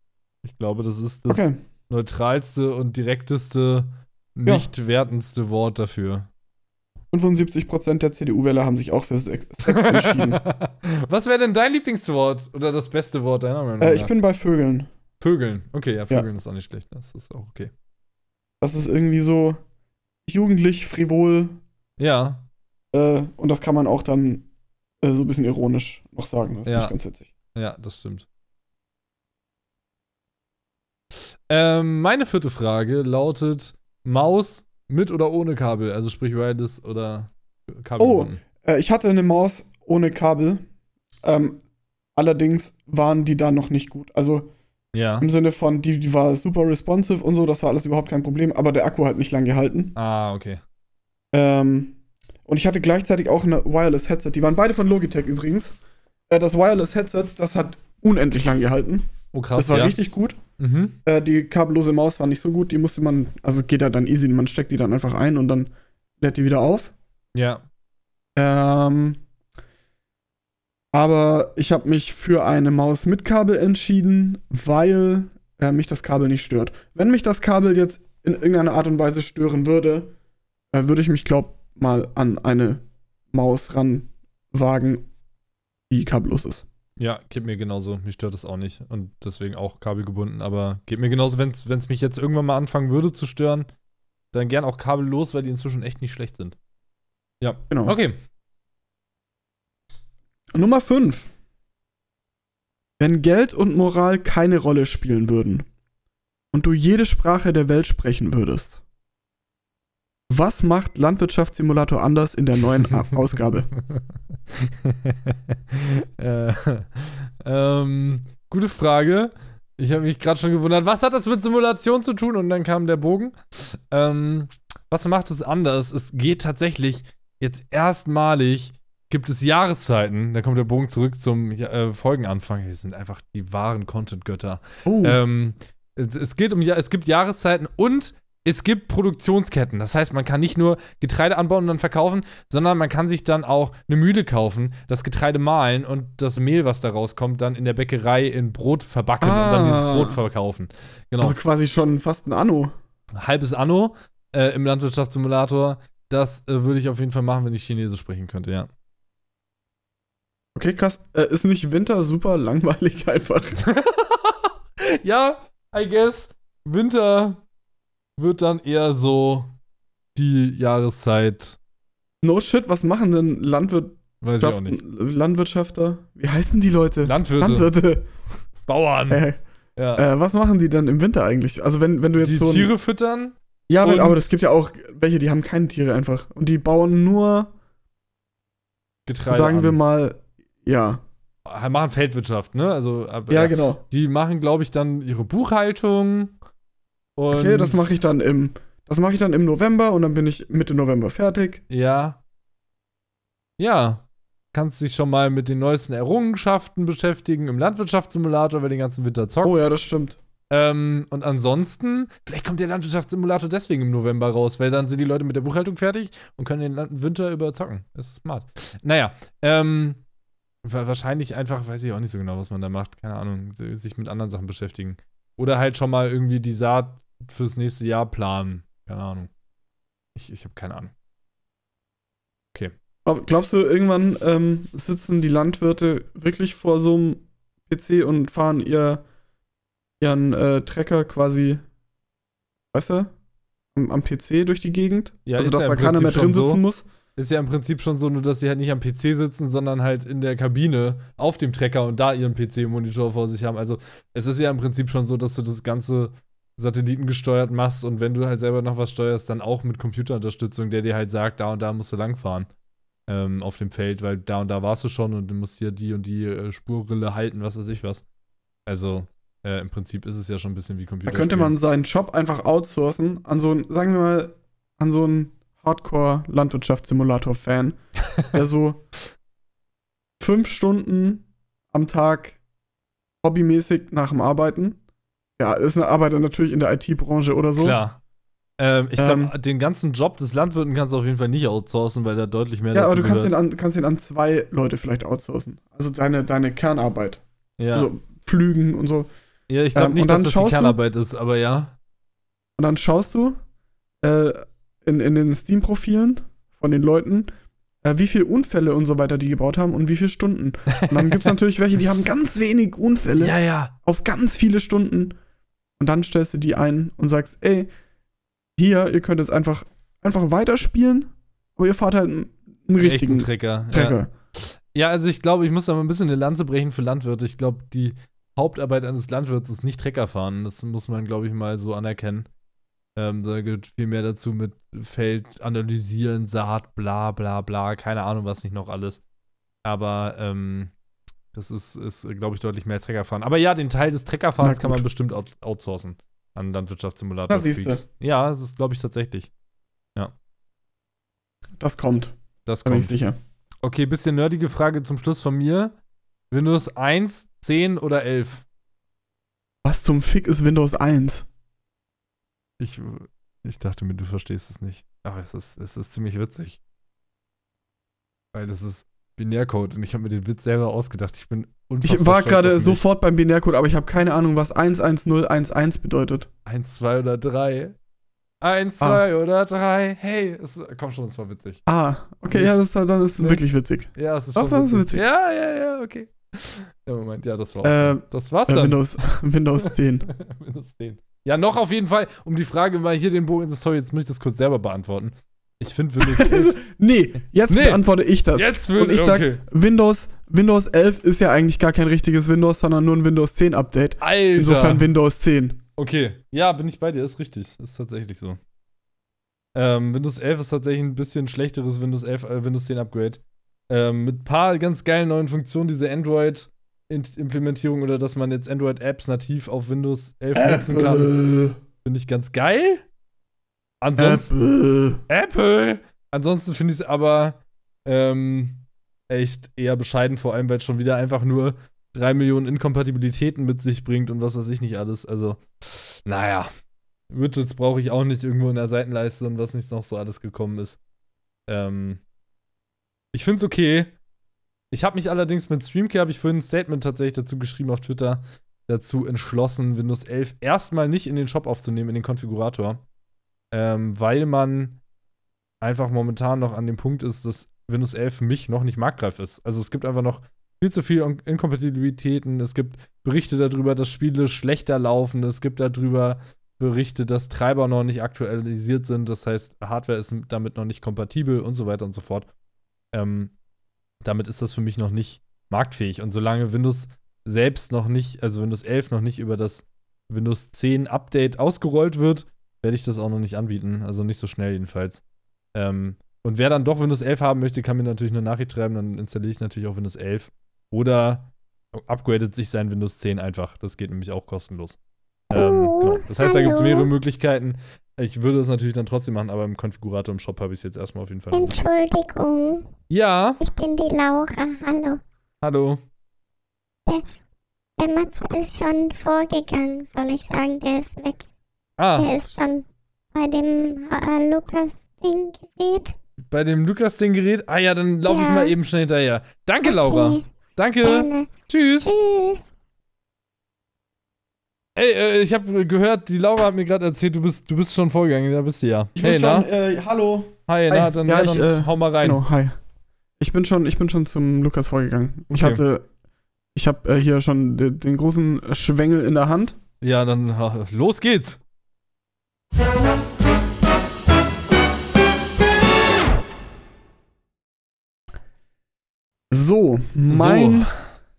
Ich glaube, das ist das Okay. neutralste und direkteste, Ja. nicht wertendste Wort dafür. 75% der CDU-Wähler haben sich auch für Sex Sex entschieden. Was wäre denn dein Lieblingswort oder das beste Wort deiner Meinung nach? äh, ich bin bei Vögeln. Vögeln. Okay, ja, Vögeln ist auch nicht schlecht. Das ist auch okay. Das ist irgendwie so jugendlich, frivol Ja, äh, und das kann man auch dann äh, so ein bisschen ironisch noch sagen. Das Ja. ist ganz witzig. ja, das stimmt. Ähm, meine vierte Frage lautet: Maus mit oder ohne Kabel? Also sprich Wireless oder Kabel. Oh. Äh, ich hatte eine Maus ohne Kabel. Ähm, allerdings waren die da noch nicht gut. Also Ja. im Sinne von, die, die war super responsive und so, das war alles überhaupt kein Problem, aber der Akku hat nicht lang gehalten. Ah, okay. Ähm, und ich hatte gleichzeitig auch eine Wireless-Headset. Die waren beide von Logitech übrigens. Äh, das Wireless-Headset, das hat unendlich lang gehalten. Oh, krass. Das war ja. richtig gut. Mhm. Äh, die kabellose Maus war nicht so gut. Die musste man, also geht ja dann easy, man steckt die dann einfach ein und dann lädt die wieder auf. Ja. Ähm, aber ich habe mich für eine Maus mit Kabel entschieden, weil äh, mich das Kabel nicht stört. Wenn mich das Kabel jetzt in irgendeiner Art und Weise stören würde, äh, würde ich mich, glaub, mal an eine Maus ranwagen, die kabellos ist. Ja, geht mir genauso. Mich stört das auch nicht. Und deswegen auch kabelgebunden. Aber geht mir genauso, wenn es mich jetzt irgendwann mal anfangen würde zu stören, dann gern auch kabellos, weil die inzwischen echt nicht schlecht sind. Ja. Genau. Okay. Nummer 5. Wenn Geld und Moral keine Rolle spielen würden und du jede Sprache der Welt sprechen würdest, was macht Landwirtschaftssimulator anders in der neuen A Ausgabe? äh, ähm, gute Frage. Ich habe mich gerade schon gewundert, was hat das mit Simulation zu tun? Und dann kam der Bogen. Ähm, was macht es anders? Es geht tatsächlich jetzt erstmalig, gibt es Jahreszeiten. Da kommt der Bogen zurück zum äh, Folgenanfang. Wir sind einfach die wahren Content-Götter. Oh, Ähm, es, es geht um es gibt Jahreszeiten und es gibt Produktionsketten. Das heißt, man kann nicht nur Getreide anbauen und dann verkaufen, sondern man kann sich dann auch eine Mühle kaufen, das Getreide mahlen und das Mehl, was da rauskommt, dann in der Bäckerei in Brot verbacken und dann dieses Ah. Brot verkaufen. Genau. also quasi schon fast ein Anno. Halbes Anno äh, im Landwirtschaftssimulator. Das äh, würde ich auf jeden Fall machen, wenn ich Chinesisch sprechen könnte, ja. Okay, krass. Äh, ist nicht Winter super langweilig einfach? ja, I guess. Winter wird dann eher so die Jahreszeit, No shit, was machen denn Landwirt weiß ich auch nicht. Landwirtschafter? Wie heißen die Leute? Landwirte, Landwirte. Bauern. Äh, ja. äh, was machen die denn im Winter eigentlich? Also wenn, wenn du jetzt die so ein, Tiere füttern. Ja, wenn, aber es gibt ja auch welche, die haben keine Tiere einfach. Und die bauen nur, Getreide sagen wir an. mal, ja. machen Feldwirtschaft, ne? Also, aber, Ja, genau. Die machen, glaube ich, dann ihre Buchhaltung. Okay, das mache ich dann im, das mache ich dann im November und dann bin ich Mitte November fertig. Ja. Ja. Kannst dich schon mal mit den neuesten Errungenschaften beschäftigen im Landwirtschaftssimulator, weil den ganzen Winter zockst. Oh ja, das stimmt. Ähm, und ansonsten, vielleicht kommt der Landwirtschaftssimulator deswegen im November raus, weil dann sind die Leute mit der Buchhaltung fertig und können den Winter über zocken. Das ist smart. Naja, ähm, wahrscheinlich einfach, weiß ich auch nicht so genau, was man da macht. Keine Ahnung, sich mit anderen Sachen beschäftigen. Oder halt schon mal irgendwie die Saat fürs nächste Jahr planen. Keine Ahnung. Ich, ich habe keine Ahnung. Aber glaubst du, irgendwann ähm, sitzen die Landwirte wirklich vor so einem PC und fahren ihr, ihren äh, Trecker quasi, weißt du, am, am PC durch die Gegend? Ja, also, dass da keiner mehr drin sitzen so. muss? Ist ja im Prinzip schon so, nur dass sie halt nicht am PC sitzen, sondern halt in der Kabine auf dem Trecker und da ihren PC-Monitor vor sich haben. Also es ist ja im Prinzip schon so, dass du das Ganze satellitengesteuert machst und wenn du halt selber noch was steuerst, dann auch mit Computerunterstützung, der dir halt sagt, da und da musst du langfahren ähm, auf dem Feld, weil da und da warst du schon und du musst hier die und die äh, Spurrille halten, was weiß ich was. Also äh, im Prinzip ist es ja schon ein bisschen wie Da Computer. könnte man seinen Job einfach outsourcen an so einen, sagen wir mal, an so einen Hardcore-Landwirtschaftssimulator-Fan, der so fünf Stunden am Tag hobbymäßig nach dem Arbeiten, ja, ist eine Arbeiter natürlich in der IT-Branche oder so. Klar. Ähm, ich glaube, Ähm, den ganzen Job des Landwirten kannst du auf jeden Fall nicht outsourcen, weil da deutlich mehr Ja, aber du kannst den, an, kannst den an zwei Leute vielleicht outsourcen. Also deine, deine Kernarbeit. Ja, Also Pflügen und so. ja ich glaube ähm, nicht, dass das die schaust du- Kernarbeit ist, aber ja. Und dann schaust du äh, in, in den Steam-Profilen von den Leuten, äh, wie viele Unfälle und so weiter die gebaut haben und wie viele Stunden. Und dann gibt es natürlich welche, die haben ganz wenig Unfälle Ja, ja. auf ganz viele Stunden. Und dann stellst du die ein und sagst, ey, hier, ihr könnt jetzt einfach, einfach weiterspielen, aber ihr fahrt halt einen, richtigen Echten Trecker. Ja. Trecker. ja, also ich glaube, ich muss da mal ein bisschen eine Lanze brechen für Landwirte. Ich glaube, die Hauptarbeit eines Landwirts ist nicht Trecker fahren. Das muss man, glaube ich, mal so anerkennen. Ähm, da gehört viel mehr dazu mit Feld analysieren, Saat, bla bla bla, keine Ahnung, was nicht noch alles. Aber ähm, das ist, ist glaube ich, deutlich mehr Treckerfahren. Aber ja, den Teil des Treckerfahrens kann man bestimmt out outsourcen an Landwirtschaftssimulator. Na, siehste. Freaks. Ja, das ist, glaube ich, tatsächlich. Das kommt, Das da bin ich kommt. sicher. Okay, bisschen nerdige Frage zum Schluss von mir. Windows 1, 10 oder 11? Was zum Fick ist Windows 1? Ich, ich dachte mir, du verstehst es nicht. Aber es ist, es ist ziemlich witzig. Weil das ist Binärcode und ich habe mir den Witz selber ausgedacht. Ich bin unfassbar Ich war gerade sofort beim Binärcode, aber ich habe keine Ahnung, was 11011 bedeutet. 1, 2 oder 3. 1, Ah. 2 oder 3. Hey, es, komm schon, es war witzig. Ah, okay, ja, das, dann ist es Nee. wirklich witzig. Ja, es ist schon das ist witzig. witzig. Ja, ja, ja, okay. Ja, Moment, ja, das war Äh, Das war's Äh, dann. Windows, Windows 10. Windows 10. Ja, noch auf jeden Fall, um die Frage mal hier den Bogen in die Story, jetzt muss ich das kurz selber beantworten. Ich finde Windows 11. nee, jetzt Nee. beantworte ich das. jetzt will Und ich sag, okay. Windows, Windows 11 ist ja eigentlich gar kein richtiges Windows, sondern nur ein Windows 10 Update. Alter. Insofern Windows 10. Okay, ja, bin ich bei dir, ist richtig. Ist tatsächlich so. Ähm, Windows 11 ist tatsächlich ein bisschen schlechteres Windows 11, äh, Windows 10 Upgrade. Ähm, mit ein paar ganz geilen neuen Funktionen, diese Android-Implementierung oder dass man jetzt Android-Apps nativ auf Windows 11 nutzen kann, Apple. finde ich ganz geil. Ansonsten. Apple. Apple. Ansonsten finde ich es aber ähm, echt eher bescheiden, vor allem weil es schon wieder einfach nur 3 Millionen Inkompatibilitäten mit sich bringt und was weiß ich nicht alles. Also, naja. Widgets brauche ich auch nicht irgendwo in der Seitenleiste und was nicht noch so alles gekommen ist. Ähm, ich finde es okay. Ich habe mich allerdings mit Streamcare, habe ich vorhin ein Statement tatsächlich dazu geschrieben auf Twitter, dazu entschlossen, Windows 11 erstmal nicht in den Shop aufzunehmen, in den Konfigurator. Ähm, weil man einfach momentan noch an dem Punkt ist, dass Windows 11 für mich noch nicht marktreif ist. Also es gibt einfach noch viel zu viele In- Inkompatibilitäten. Es gibt Berichte darüber, dass Spiele schlechter laufen. Es gibt darüber Berichte, dass Treiber noch nicht aktualisiert sind. Das heißt, Hardware ist damit noch nicht kompatibel und so weiter und so fort. Ähm, damit ist das für mich noch nicht marktfähig. Und solange Windows selbst noch nicht, also Windows 11 noch nicht über das Windows 10 Update ausgerollt wird, werde ich das auch noch nicht anbieten. Also nicht so schnell jedenfalls. Ähm, und wer dann doch Windows 11 haben möchte, kann mir natürlich eine Nachricht schreiben, dann installiere ich natürlich auch Windows 11. Oder upgradet sich sein Windows 10 einfach. Das geht nämlich auch kostenlos. Ähm, genau. Das heißt, da gibt es mehrere Möglichkeiten. Ich würde es natürlich dann trotzdem machen, aber im Konfigurator im Shop habe ich es jetzt erstmal auf jeden Fall. Entschuldigung, Ja, ich bin die Laura. Hallo. hallo. Der Matze ist schon vorgegangen, soll ich sagen. Der ist weg. Ah, Der ist schon bei dem äh, Lukas-Ding-Gerät. bei dem Lukas-Ding-Gerät. Ah ja, dann laufe ich Ja. mal eben schnell hinterher. Danke, Laura. Okay, Danke. gerne. Tschüss. Tschüss. Ey, äh, ich habe gehört, die Laura hat mir gerade erzählt, du bist, du bist schon vorgegangen. Da bist du ja. Ich hey, bin na? schon, äh, hallo. Hi, Hi. na, dann, Ja, ja, ich, dann äh, hau mal rein. Genau, hi. Ich bin schon, ich bin schon zum Lukas vorgegangen. Ich Okay. hatte, ich habe äh, hier schon den, den großen Schwengel in der Hand. Ja, dann los geht's. So, mein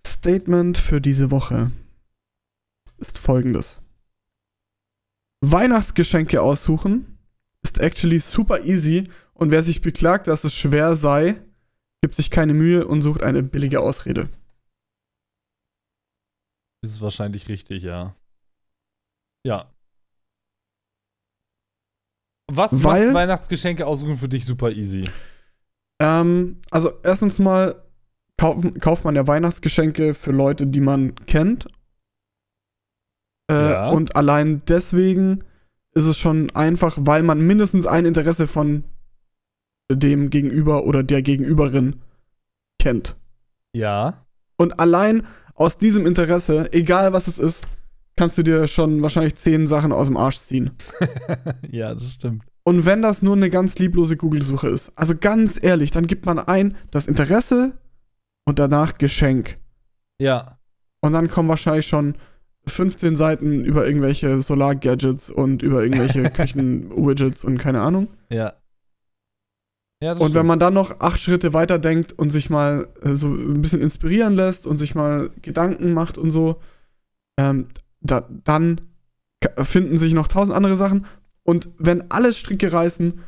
Statement für diese Woche ist folgendes. Weihnachtsgeschenke aussuchen ist actually super easy und wer sich beklagt, dass es schwer sei, gibt sich keine Mühe und sucht eine billige Ausrede. Ist wahrscheinlich richtig, ja. Ja. Was Weil- macht Weihnachtsgeschenke aussuchen für dich super easy? Ähm, also erstens mal kauf, kauft man ja Weihnachtsgeschenke für Leute, die man kennt. Äh, Ja. Und allein deswegen ist es schon einfach, weil man mindestens ein Interesse von dem Gegenüber oder der Gegenüberin kennt. Ja. Und allein aus diesem Interesse, egal was es ist, kannst du dir schon wahrscheinlich zehn Sachen aus dem Arsch ziehen. ja, das stimmt. Und wenn das nur eine ganz lieblose Google-Suche ist, also ganz ehrlich, dann gibt man ein das Interesse und danach Geschenk. Ja. Und dann kommen wahrscheinlich schon 15 Seiten über irgendwelche Solar-Gadgets und über irgendwelche Küchen-Widgets und keine Ahnung. Ja. Ja, Und wenn stimmt. man dann noch acht Schritte weiter denkt und sich mal äh, so ein bisschen inspirieren lässt und sich mal Gedanken macht und so, ähm, da, dann finden sich noch tausend andere Sachen. Und wenn alle Stricke reißen,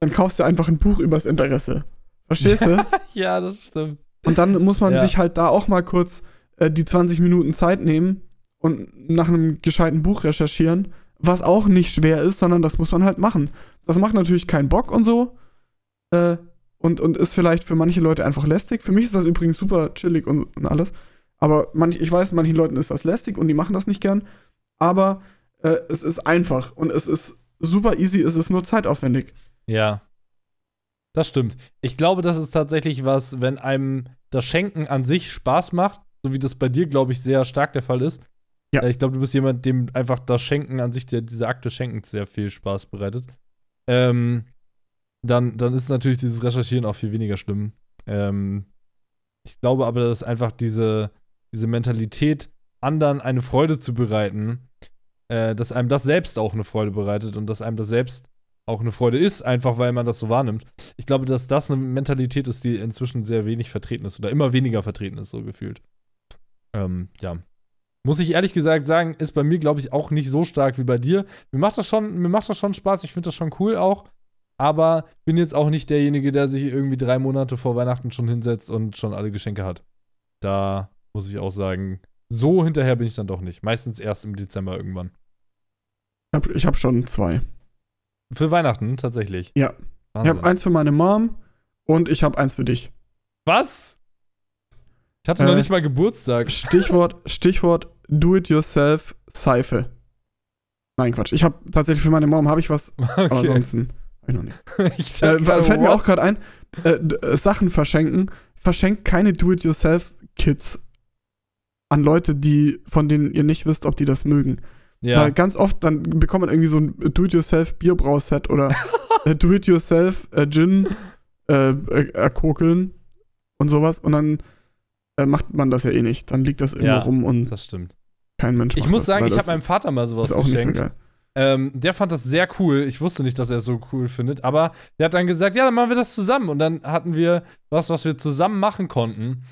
dann kaufst du einfach ein Buch übers Interesse. Verstehst du? ja, das stimmt. Und dann muss man Ja. sich halt da auch mal kurz äh, die 20 Minuten Zeit nehmen und nach einem gescheiten Buch recherchieren, was auch nicht schwer ist, sondern das muss man halt machen. Das macht natürlich keinen Bock und so. Äh, und, und ist vielleicht für manche Leute einfach lästig. Für mich ist das übrigens super chillig und, und alles. Aber manch, ich weiß, manchen Leuten ist das lästig und die machen das nicht gern. Aber äh, es ist einfach und es ist super easy, es ist nur zeitaufwendig. Ja. Das stimmt. Ich glaube, das ist tatsächlich was, wenn einem das Schenken an sich Spaß macht, so wie das bei dir, glaube ich, sehr stark der Fall ist. Ja. Äh, Ich glaube, du bist jemand, dem einfach das Schenken an sich, der, diese Akte Schenken sehr viel Spaß bereitet. Ähm, dann, dann ist natürlich dieses Recherchieren auch viel weniger schlimm. Ähm, ich glaube aber, dass einfach diese, diese Mentalität, anderen eine Freude zu bereiten, äh, dass einem das selbst auch eine Freude bereitet und dass einem das selbst auch eine Freude ist, einfach weil man das so wahrnimmt. Ich glaube, dass das eine Mentalität ist, die inzwischen sehr wenig vertreten ist oder immer weniger vertreten ist, so gefühlt. Ähm, ja. Muss ich ehrlich gesagt sagen, ist bei mir, glaube ich, auch nicht so stark wie bei dir. Mir macht das schon, mir macht das schon Spaß, ich finde das schon cool auch. Aber bin jetzt auch nicht derjenige, der sich irgendwie drei Monate vor Weihnachten schon hinsetzt und schon alle Geschenke hat. Da muss ich auch sagen, so hinterher bin ich dann doch nicht. Meistens erst im Dezember irgendwann. Ich habe ich hab schon zwei. Für Weihnachten tatsächlich. Ja. Ich Wahnsinn. habe eins für meine Mom und ich habe eins für dich. Was? Ich hatte Äh, noch nicht mal Geburtstag. Stichwort, Stichwort Do-it-yourself Seife. Nein, Quatsch. Ich habe tatsächlich für meine Mom habe ich was, aber Okay. ansonsten hab ich noch nicht. ich Äh, dachte fällt mir auch gerade ein, äh, äh, Sachen verschenken. Verschenkt keine Do-it-yourself-Kits an Leute, die, von denen ihr nicht wisst, ob die das mögen. Ja. Weil ganz oft dann bekommt man irgendwie so ein Do-it-yourself Bierbrauset oder äh, Do-it-yourself äh, äh, äh, erkokeln und sowas und dann äh, macht man das ja eh nicht. Dann liegt das irgendwo Ja, rum und Das stimmt. kein Mensch Ich muss das, sagen, ich habe meinem Vater mal sowas so geschenkt. geil. Ähm, der fand das sehr cool. Ich wusste nicht, dass er es so cool findet, aber der hat dann gesagt, ja, dann machen wir das zusammen. Und dann hatten wir was, was wir zusammen machen konnten.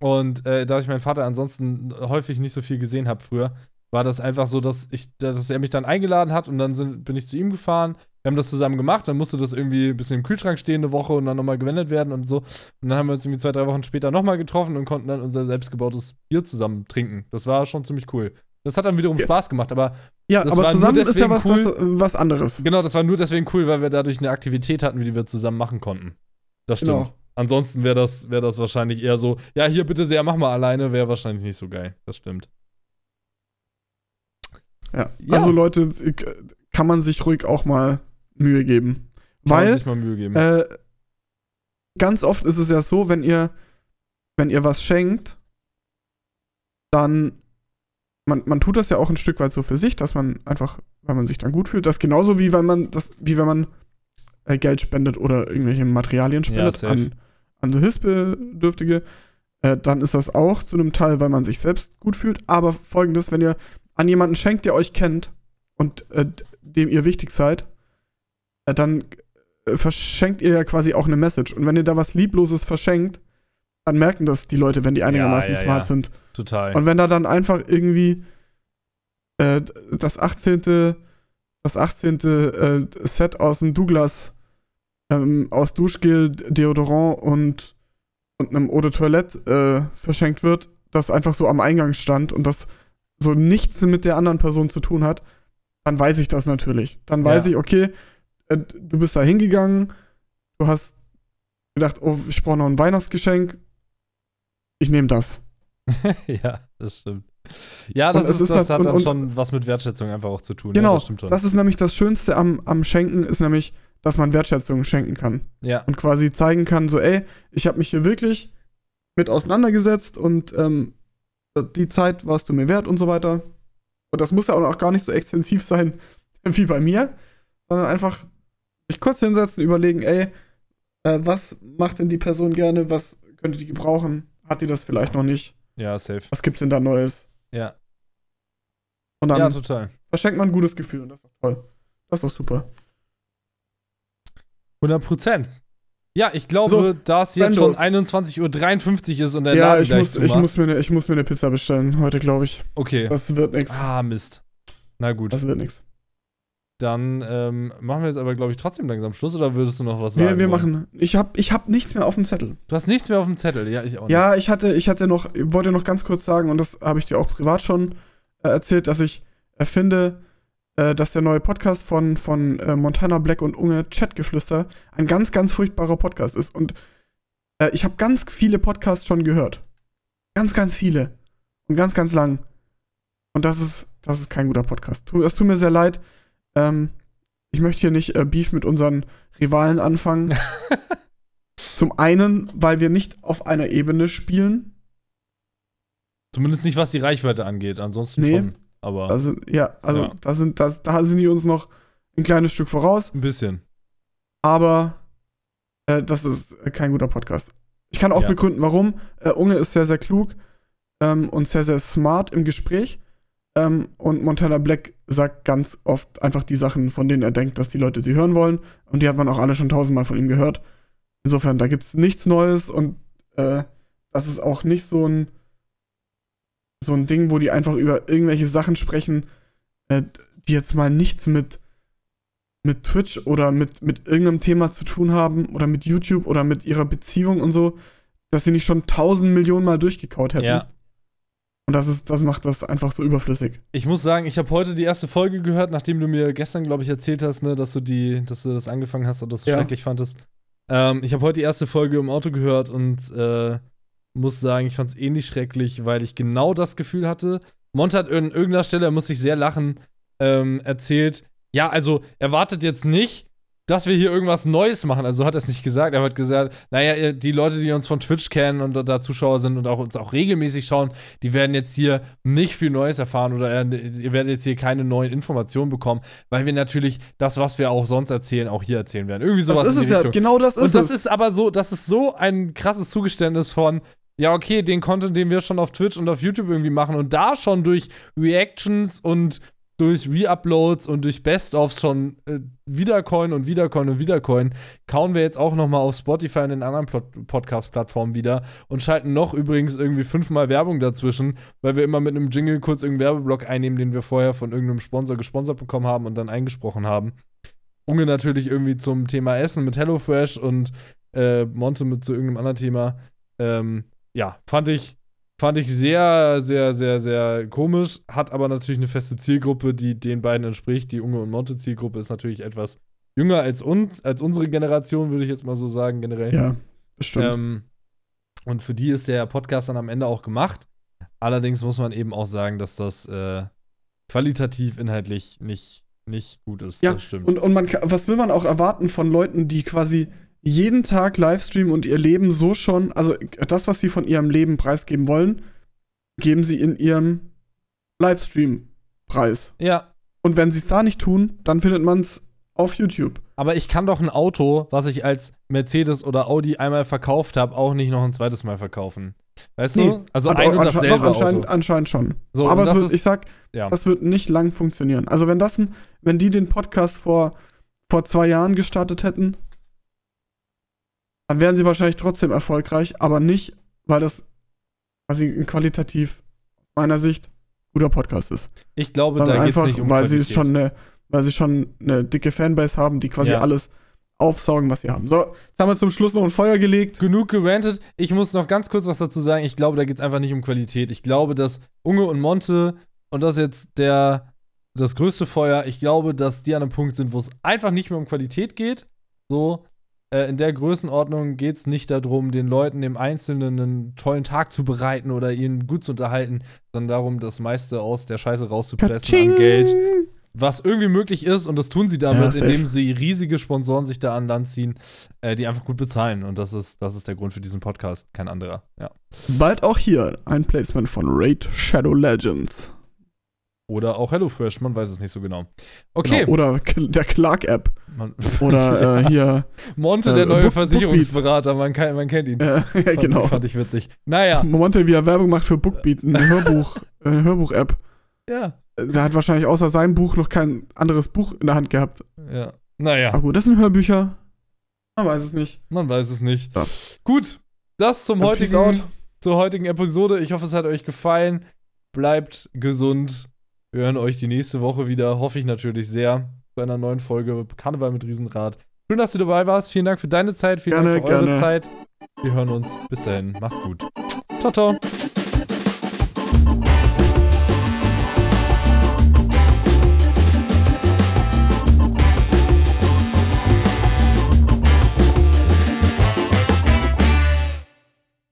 Und äh, da ich meinen Vater ansonsten häufig nicht so viel gesehen habe früher, war das einfach so, dass ich, dass er mich dann eingeladen hat und dann sind, bin ich zu ihm gefahren. Wir haben das zusammen gemacht, dann musste das irgendwie ein bisschen im Kühlschrank stehen eine Woche und dann nochmal gewendet werden und so. Und dann haben wir uns irgendwie zwei, drei Wochen später nochmal getroffen und konnten dann unser selbstgebautes Bier zusammen trinken. Das war schon ziemlich cool. Das hat dann wiederum Ja. Spaß gemacht, aber Ja, Das aber war nur zusammen ist ja was, cool. was, was anderes. genau, das war nur deswegen cool, weil wir dadurch eine Aktivität hatten, die wir zusammen machen konnten. Das stimmt. Genau. Ansonsten wäre das, wär das wahrscheinlich eher so, ja, hier bitte sehr, mach mal alleine, wäre wahrscheinlich nicht so geil. Das stimmt. Ja. Ja. Also Leute, äh, kann man sich ruhig auch mal Mühe geben. Kann man Weil sich mal Mühe geben. äh, ganz oft ist es ja so, wenn ihr, wenn ihr was schenkt, dann man, man tut das ja auch ein Stück weit so für sich, dass man einfach, weil man sich dann gut fühlt, das ist genauso wie wenn man das, wie wenn man äh, Geld spendet oder irgendwelche Materialien spendet safe. an, an so Hilfsbedürftige, äh, dann ist das auch zu einem Teil, weil man sich selbst gut fühlt. Aber folgendes, wenn ihr an jemanden schenkt, der euch kennt und äh, dem ihr wichtig seid, äh, dann äh, verschenkt ihr ja quasi auch eine Message. Und wenn ihr da was Liebloses verschenkt, dann merken das die Leute, wenn die einigermaßen ja, smart ja. sind. Total. Und wenn da dann einfach irgendwie äh, das 18. das 18. Äh, Set aus dem Douglas ähm, aus Duschgel, Deodorant und, und einem Eau de Toilette äh, verschenkt wird, das einfach so am Eingang stand und das so nichts mit der anderen Person zu tun hat, dann weiß ich das natürlich. Dann weiß Ja. ich, okay, äh, du bist da hingegangen, du hast gedacht, oh, ich brauche noch ein Weihnachtsgeschenk, ich nehme das. ja, das stimmt. Ja, das, ist, ist das dann- hat und- dann und- schon was mit Wertschätzung einfach auch zu tun. Genau, ja, das stimmt schon. Das ist nämlich das Schönste am, am Schenken, ist nämlich, dass man Wertschätzung schenken kann. ja, Und quasi zeigen kann, so, ey, ich habe mich hier wirklich mit auseinandergesetzt und ähm, die Zeit warst du mir wert und so weiter. Und das muss ja auch gar nicht so extensiv sein wie bei mir, sondern einfach sich kurz hinsetzen, überlegen, ey, äh, was macht denn die Person gerne, was könnte die gebrauchen, hat die das vielleicht noch nicht, ja, safe. was gibt's denn da Neues? Ja, Und dann ja, total. verschenkt man ein gutes Gefühl und das ist doch toll. Das ist doch super. 100 Prozent. Ja, ich glaube, So, da es jetzt schon Friendos. 21.53 Uhr ist und der ja, Laden ich gleich muss, ich, muss mir eine, ich muss mir eine Pizza bestellen heute, glaube ich. okay. Das wird nix. Ah, Mist. Na gut. Das wird nix. Dann ähm, machen wir jetzt aber, glaube ich, trotzdem langsam Schluss oder würdest du noch was sagen? Wir, wir machen. Ich habe ich hab nichts mehr auf dem Zettel. Du hast nichts mehr auf dem Zettel. Ja, ich auch nicht. Ja, ich hatte, ich hatte noch, ich wollte noch ganz kurz sagen, und das habe ich dir auch privat schon äh, erzählt, dass ich äh, finde, äh, dass der neue Podcast von, von äh, Montana Black und Unge Chatgeflüster ein ganz, ganz furchtbarer Podcast ist. Und äh, ich habe ganz viele Podcasts schon gehört. Ganz, ganz viele. Und ganz, ganz lang. Und das ist, das ist kein guter Podcast. Das tut mir sehr leid. Ähm, ich möchte hier nicht äh, Beef mit unseren Rivalen anfangen. Zum einen, weil wir nicht auf einer Ebene spielen. Zumindest nicht, was die Reichweite angeht. Ansonsten Nee. schon. Aber Also, ja, also Ja. Da, sind, da, da sind die uns noch ein kleines Stück voraus, ein bisschen. aber äh, das ist kein guter Podcast. Ich kann auch Ja. begründen, warum. Äh, Unge ist sehr, sehr klug ähm, und sehr, sehr smart im Gespräch. Ähm, und Montana Black sagt ganz oft einfach die Sachen, von denen er denkt, dass die Leute sie hören wollen. Und die hat man auch alle schon tausendmal von ihm gehört. Insofern, da gibt es nichts Neues und äh, das ist auch nicht so ein, so ein Ding, wo die einfach über irgendwelche Sachen sprechen, äh, die jetzt mal nichts mit, mit Twitch oder mit, mit irgendeinem Thema zu tun haben oder mit YouTube oder mit ihrer Beziehung und so, dass sie nicht schon tausend Millionen Mal durchgekaut hätten. Ja. Und das ist, das macht das einfach so überflüssig. Ich muss sagen, ich habe heute die erste Folge gehört, nachdem du mir gestern, glaube ich, erzählt hast, ne, dass du die, dass du das angefangen hast und das so Ja. schrecklich fandest. Ähm, ich habe heute die erste Folge im Auto gehört und äh, muss sagen, ich fand es ähnlich schrecklich, weil ich genau das Gefühl hatte. Mont hat an irgendeiner Stelle, er muss ich sehr lachen, ähm, erzählt, ja, also erwartet jetzt nicht, dass wir hier irgendwas Neues machen. Also so hat er es nicht gesagt. Er hat gesagt, naja, die Leute, die uns von Twitch kennen und da Zuschauer sind und auch uns auch regelmäßig schauen, die werden jetzt hier nicht viel Neues erfahren oder äh, ihr werdet jetzt hier keine neuen Informationen bekommen, weil wir natürlich das, was wir auch sonst erzählen, auch hier erzählen werden. Irgendwie sowas das ist es ja, genau das ist Und das es. ist aber so, das ist so ein krasses Zugeständnis von, ja, okay, den Content, den wir schon auf Twitch und auf YouTube irgendwie machen und da schon durch Reactions und durch Reuploads und durch Best-ofs schon äh, Wiedercoin und Wiedercoin und Wiedercoin, kauen wir jetzt auch noch mal auf Spotify und den anderen Podcast-Plattformen wieder und schalten noch übrigens irgendwie fünfmal Werbung dazwischen, weil wir immer mit einem Jingle kurz irgendeinen Werbeblock einnehmen, den wir vorher von irgendeinem Sponsor gesponsert bekommen haben und dann eingesprochen haben. Unge natürlich irgendwie zum Thema Essen mit HelloFresh und äh, Monte mit zu irgendeinem anderen Thema. Ähm, ja, fand ich Fand ich sehr, sehr, sehr, sehr komisch. Hat aber natürlich eine feste Zielgruppe, die den beiden entspricht. Die Unge und Monte-Zielgruppe ist natürlich etwas jünger als uns, als unsere Generation, würde ich jetzt mal so sagen, generell. Ja, bestimmt. Ähm, und für die ist der Podcast dann am Ende auch gemacht. Allerdings muss man eben auch sagen, dass das äh, qualitativ inhaltlich nicht, nicht gut ist. ja, das stimmt. und, und man, was will man auch erwarten von Leuten, die quasi jeden Tag Livestreamen und ihr Leben so schon, also das, was sie von ihrem Leben preisgeben wollen, geben sie in ihrem Livestream preis. ja, Und wenn sie es da nicht tun, dann findet man es auf YouTube. aber ich kann doch ein Auto, was ich als Mercedes oder Audi einmal verkauft habe, auch nicht noch ein zweites Mal verkaufen. Weißt Nee, du? Also ein und dasselbe doch, anscheinend, Auto. anscheinend schon. So, Aber wird, ist- ich sag, Ja. das wird nicht lang funktionieren. Also wenn das ein, wenn die den Podcast vor, vor zwei Jahren gestartet hätten, dann wären sie wahrscheinlich trotzdem erfolgreich, aber nicht, weil das quasi ein qualitativ, aus meiner Sicht, guter Podcast ist. Ich glaube, Sondern da geht es einfach, nicht um weil sie Qualität. schon eine, weil sie schon eine dicke Fanbase haben, die quasi Ja. alles aufsaugen, was sie haben. So, jetzt haben wir zum Schluss noch ein Feuer gelegt. Genug gerantet. Ich muss noch ganz kurz was dazu sagen. Ich glaube, da geht es einfach nicht um Qualität. Ich glaube, dass Unge und Monte, und das ist jetzt der, das größte Feuer, ich glaube, dass die an einem Punkt sind, wo es einfach nicht mehr um Qualität geht. So, in der Größenordnung geht es nicht darum, den Leuten im Einzelnen einen tollen Tag zu bereiten oder ihnen gut zu unterhalten, sondern darum, das meiste aus der Scheiße rauszupressen an Geld was irgendwie möglich ist und das tun sie damit, Ja, indem sie riesige Sponsoren sich da an Land ziehen, äh, die einfach gut bezahlen und das ist, das ist der Grund für diesen Podcast, kein anderer. Ja. Bald auch hier ein Placement von Raid Shadow Legends. Oder auch HelloFresh, man weiß es nicht so genau. Okay. Genau. Oder der Clark-App. Oder äh, hier. Monte, äh, der neue Book- Versicherungsberater, man, kann, man kennt ihn. Äh, ja, Fand, genau. Fand ich witzig. Naja, Monte, wie er Werbung macht für Bookbeat, ein Hörbuch, eine Hörbuch-App. ja, Der hat wahrscheinlich außer seinem Buch noch kein anderes Buch in der Hand gehabt. ja. Naja, Aber gut, das sind Hörbücher. Man weiß es nicht. man weiß es nicht. Ja. Gut, das zum heutigen, zur heutigen Episode. Ich hoffe, es hat euch gefallen. Bleibt gesund. Wir hören euch die nächste Woche wieder. Hoffe ich natürlich sehr. Zu einer neuen Folge Karneval mit Riesenrad. Schön, dass du dabei warst. Vielen Dank für deine Zeit. Vielen Gerne, Dank für eure gerne. Zeit. Wir hören uns. Bis dahin. Macht's gut. Ciao, ciao.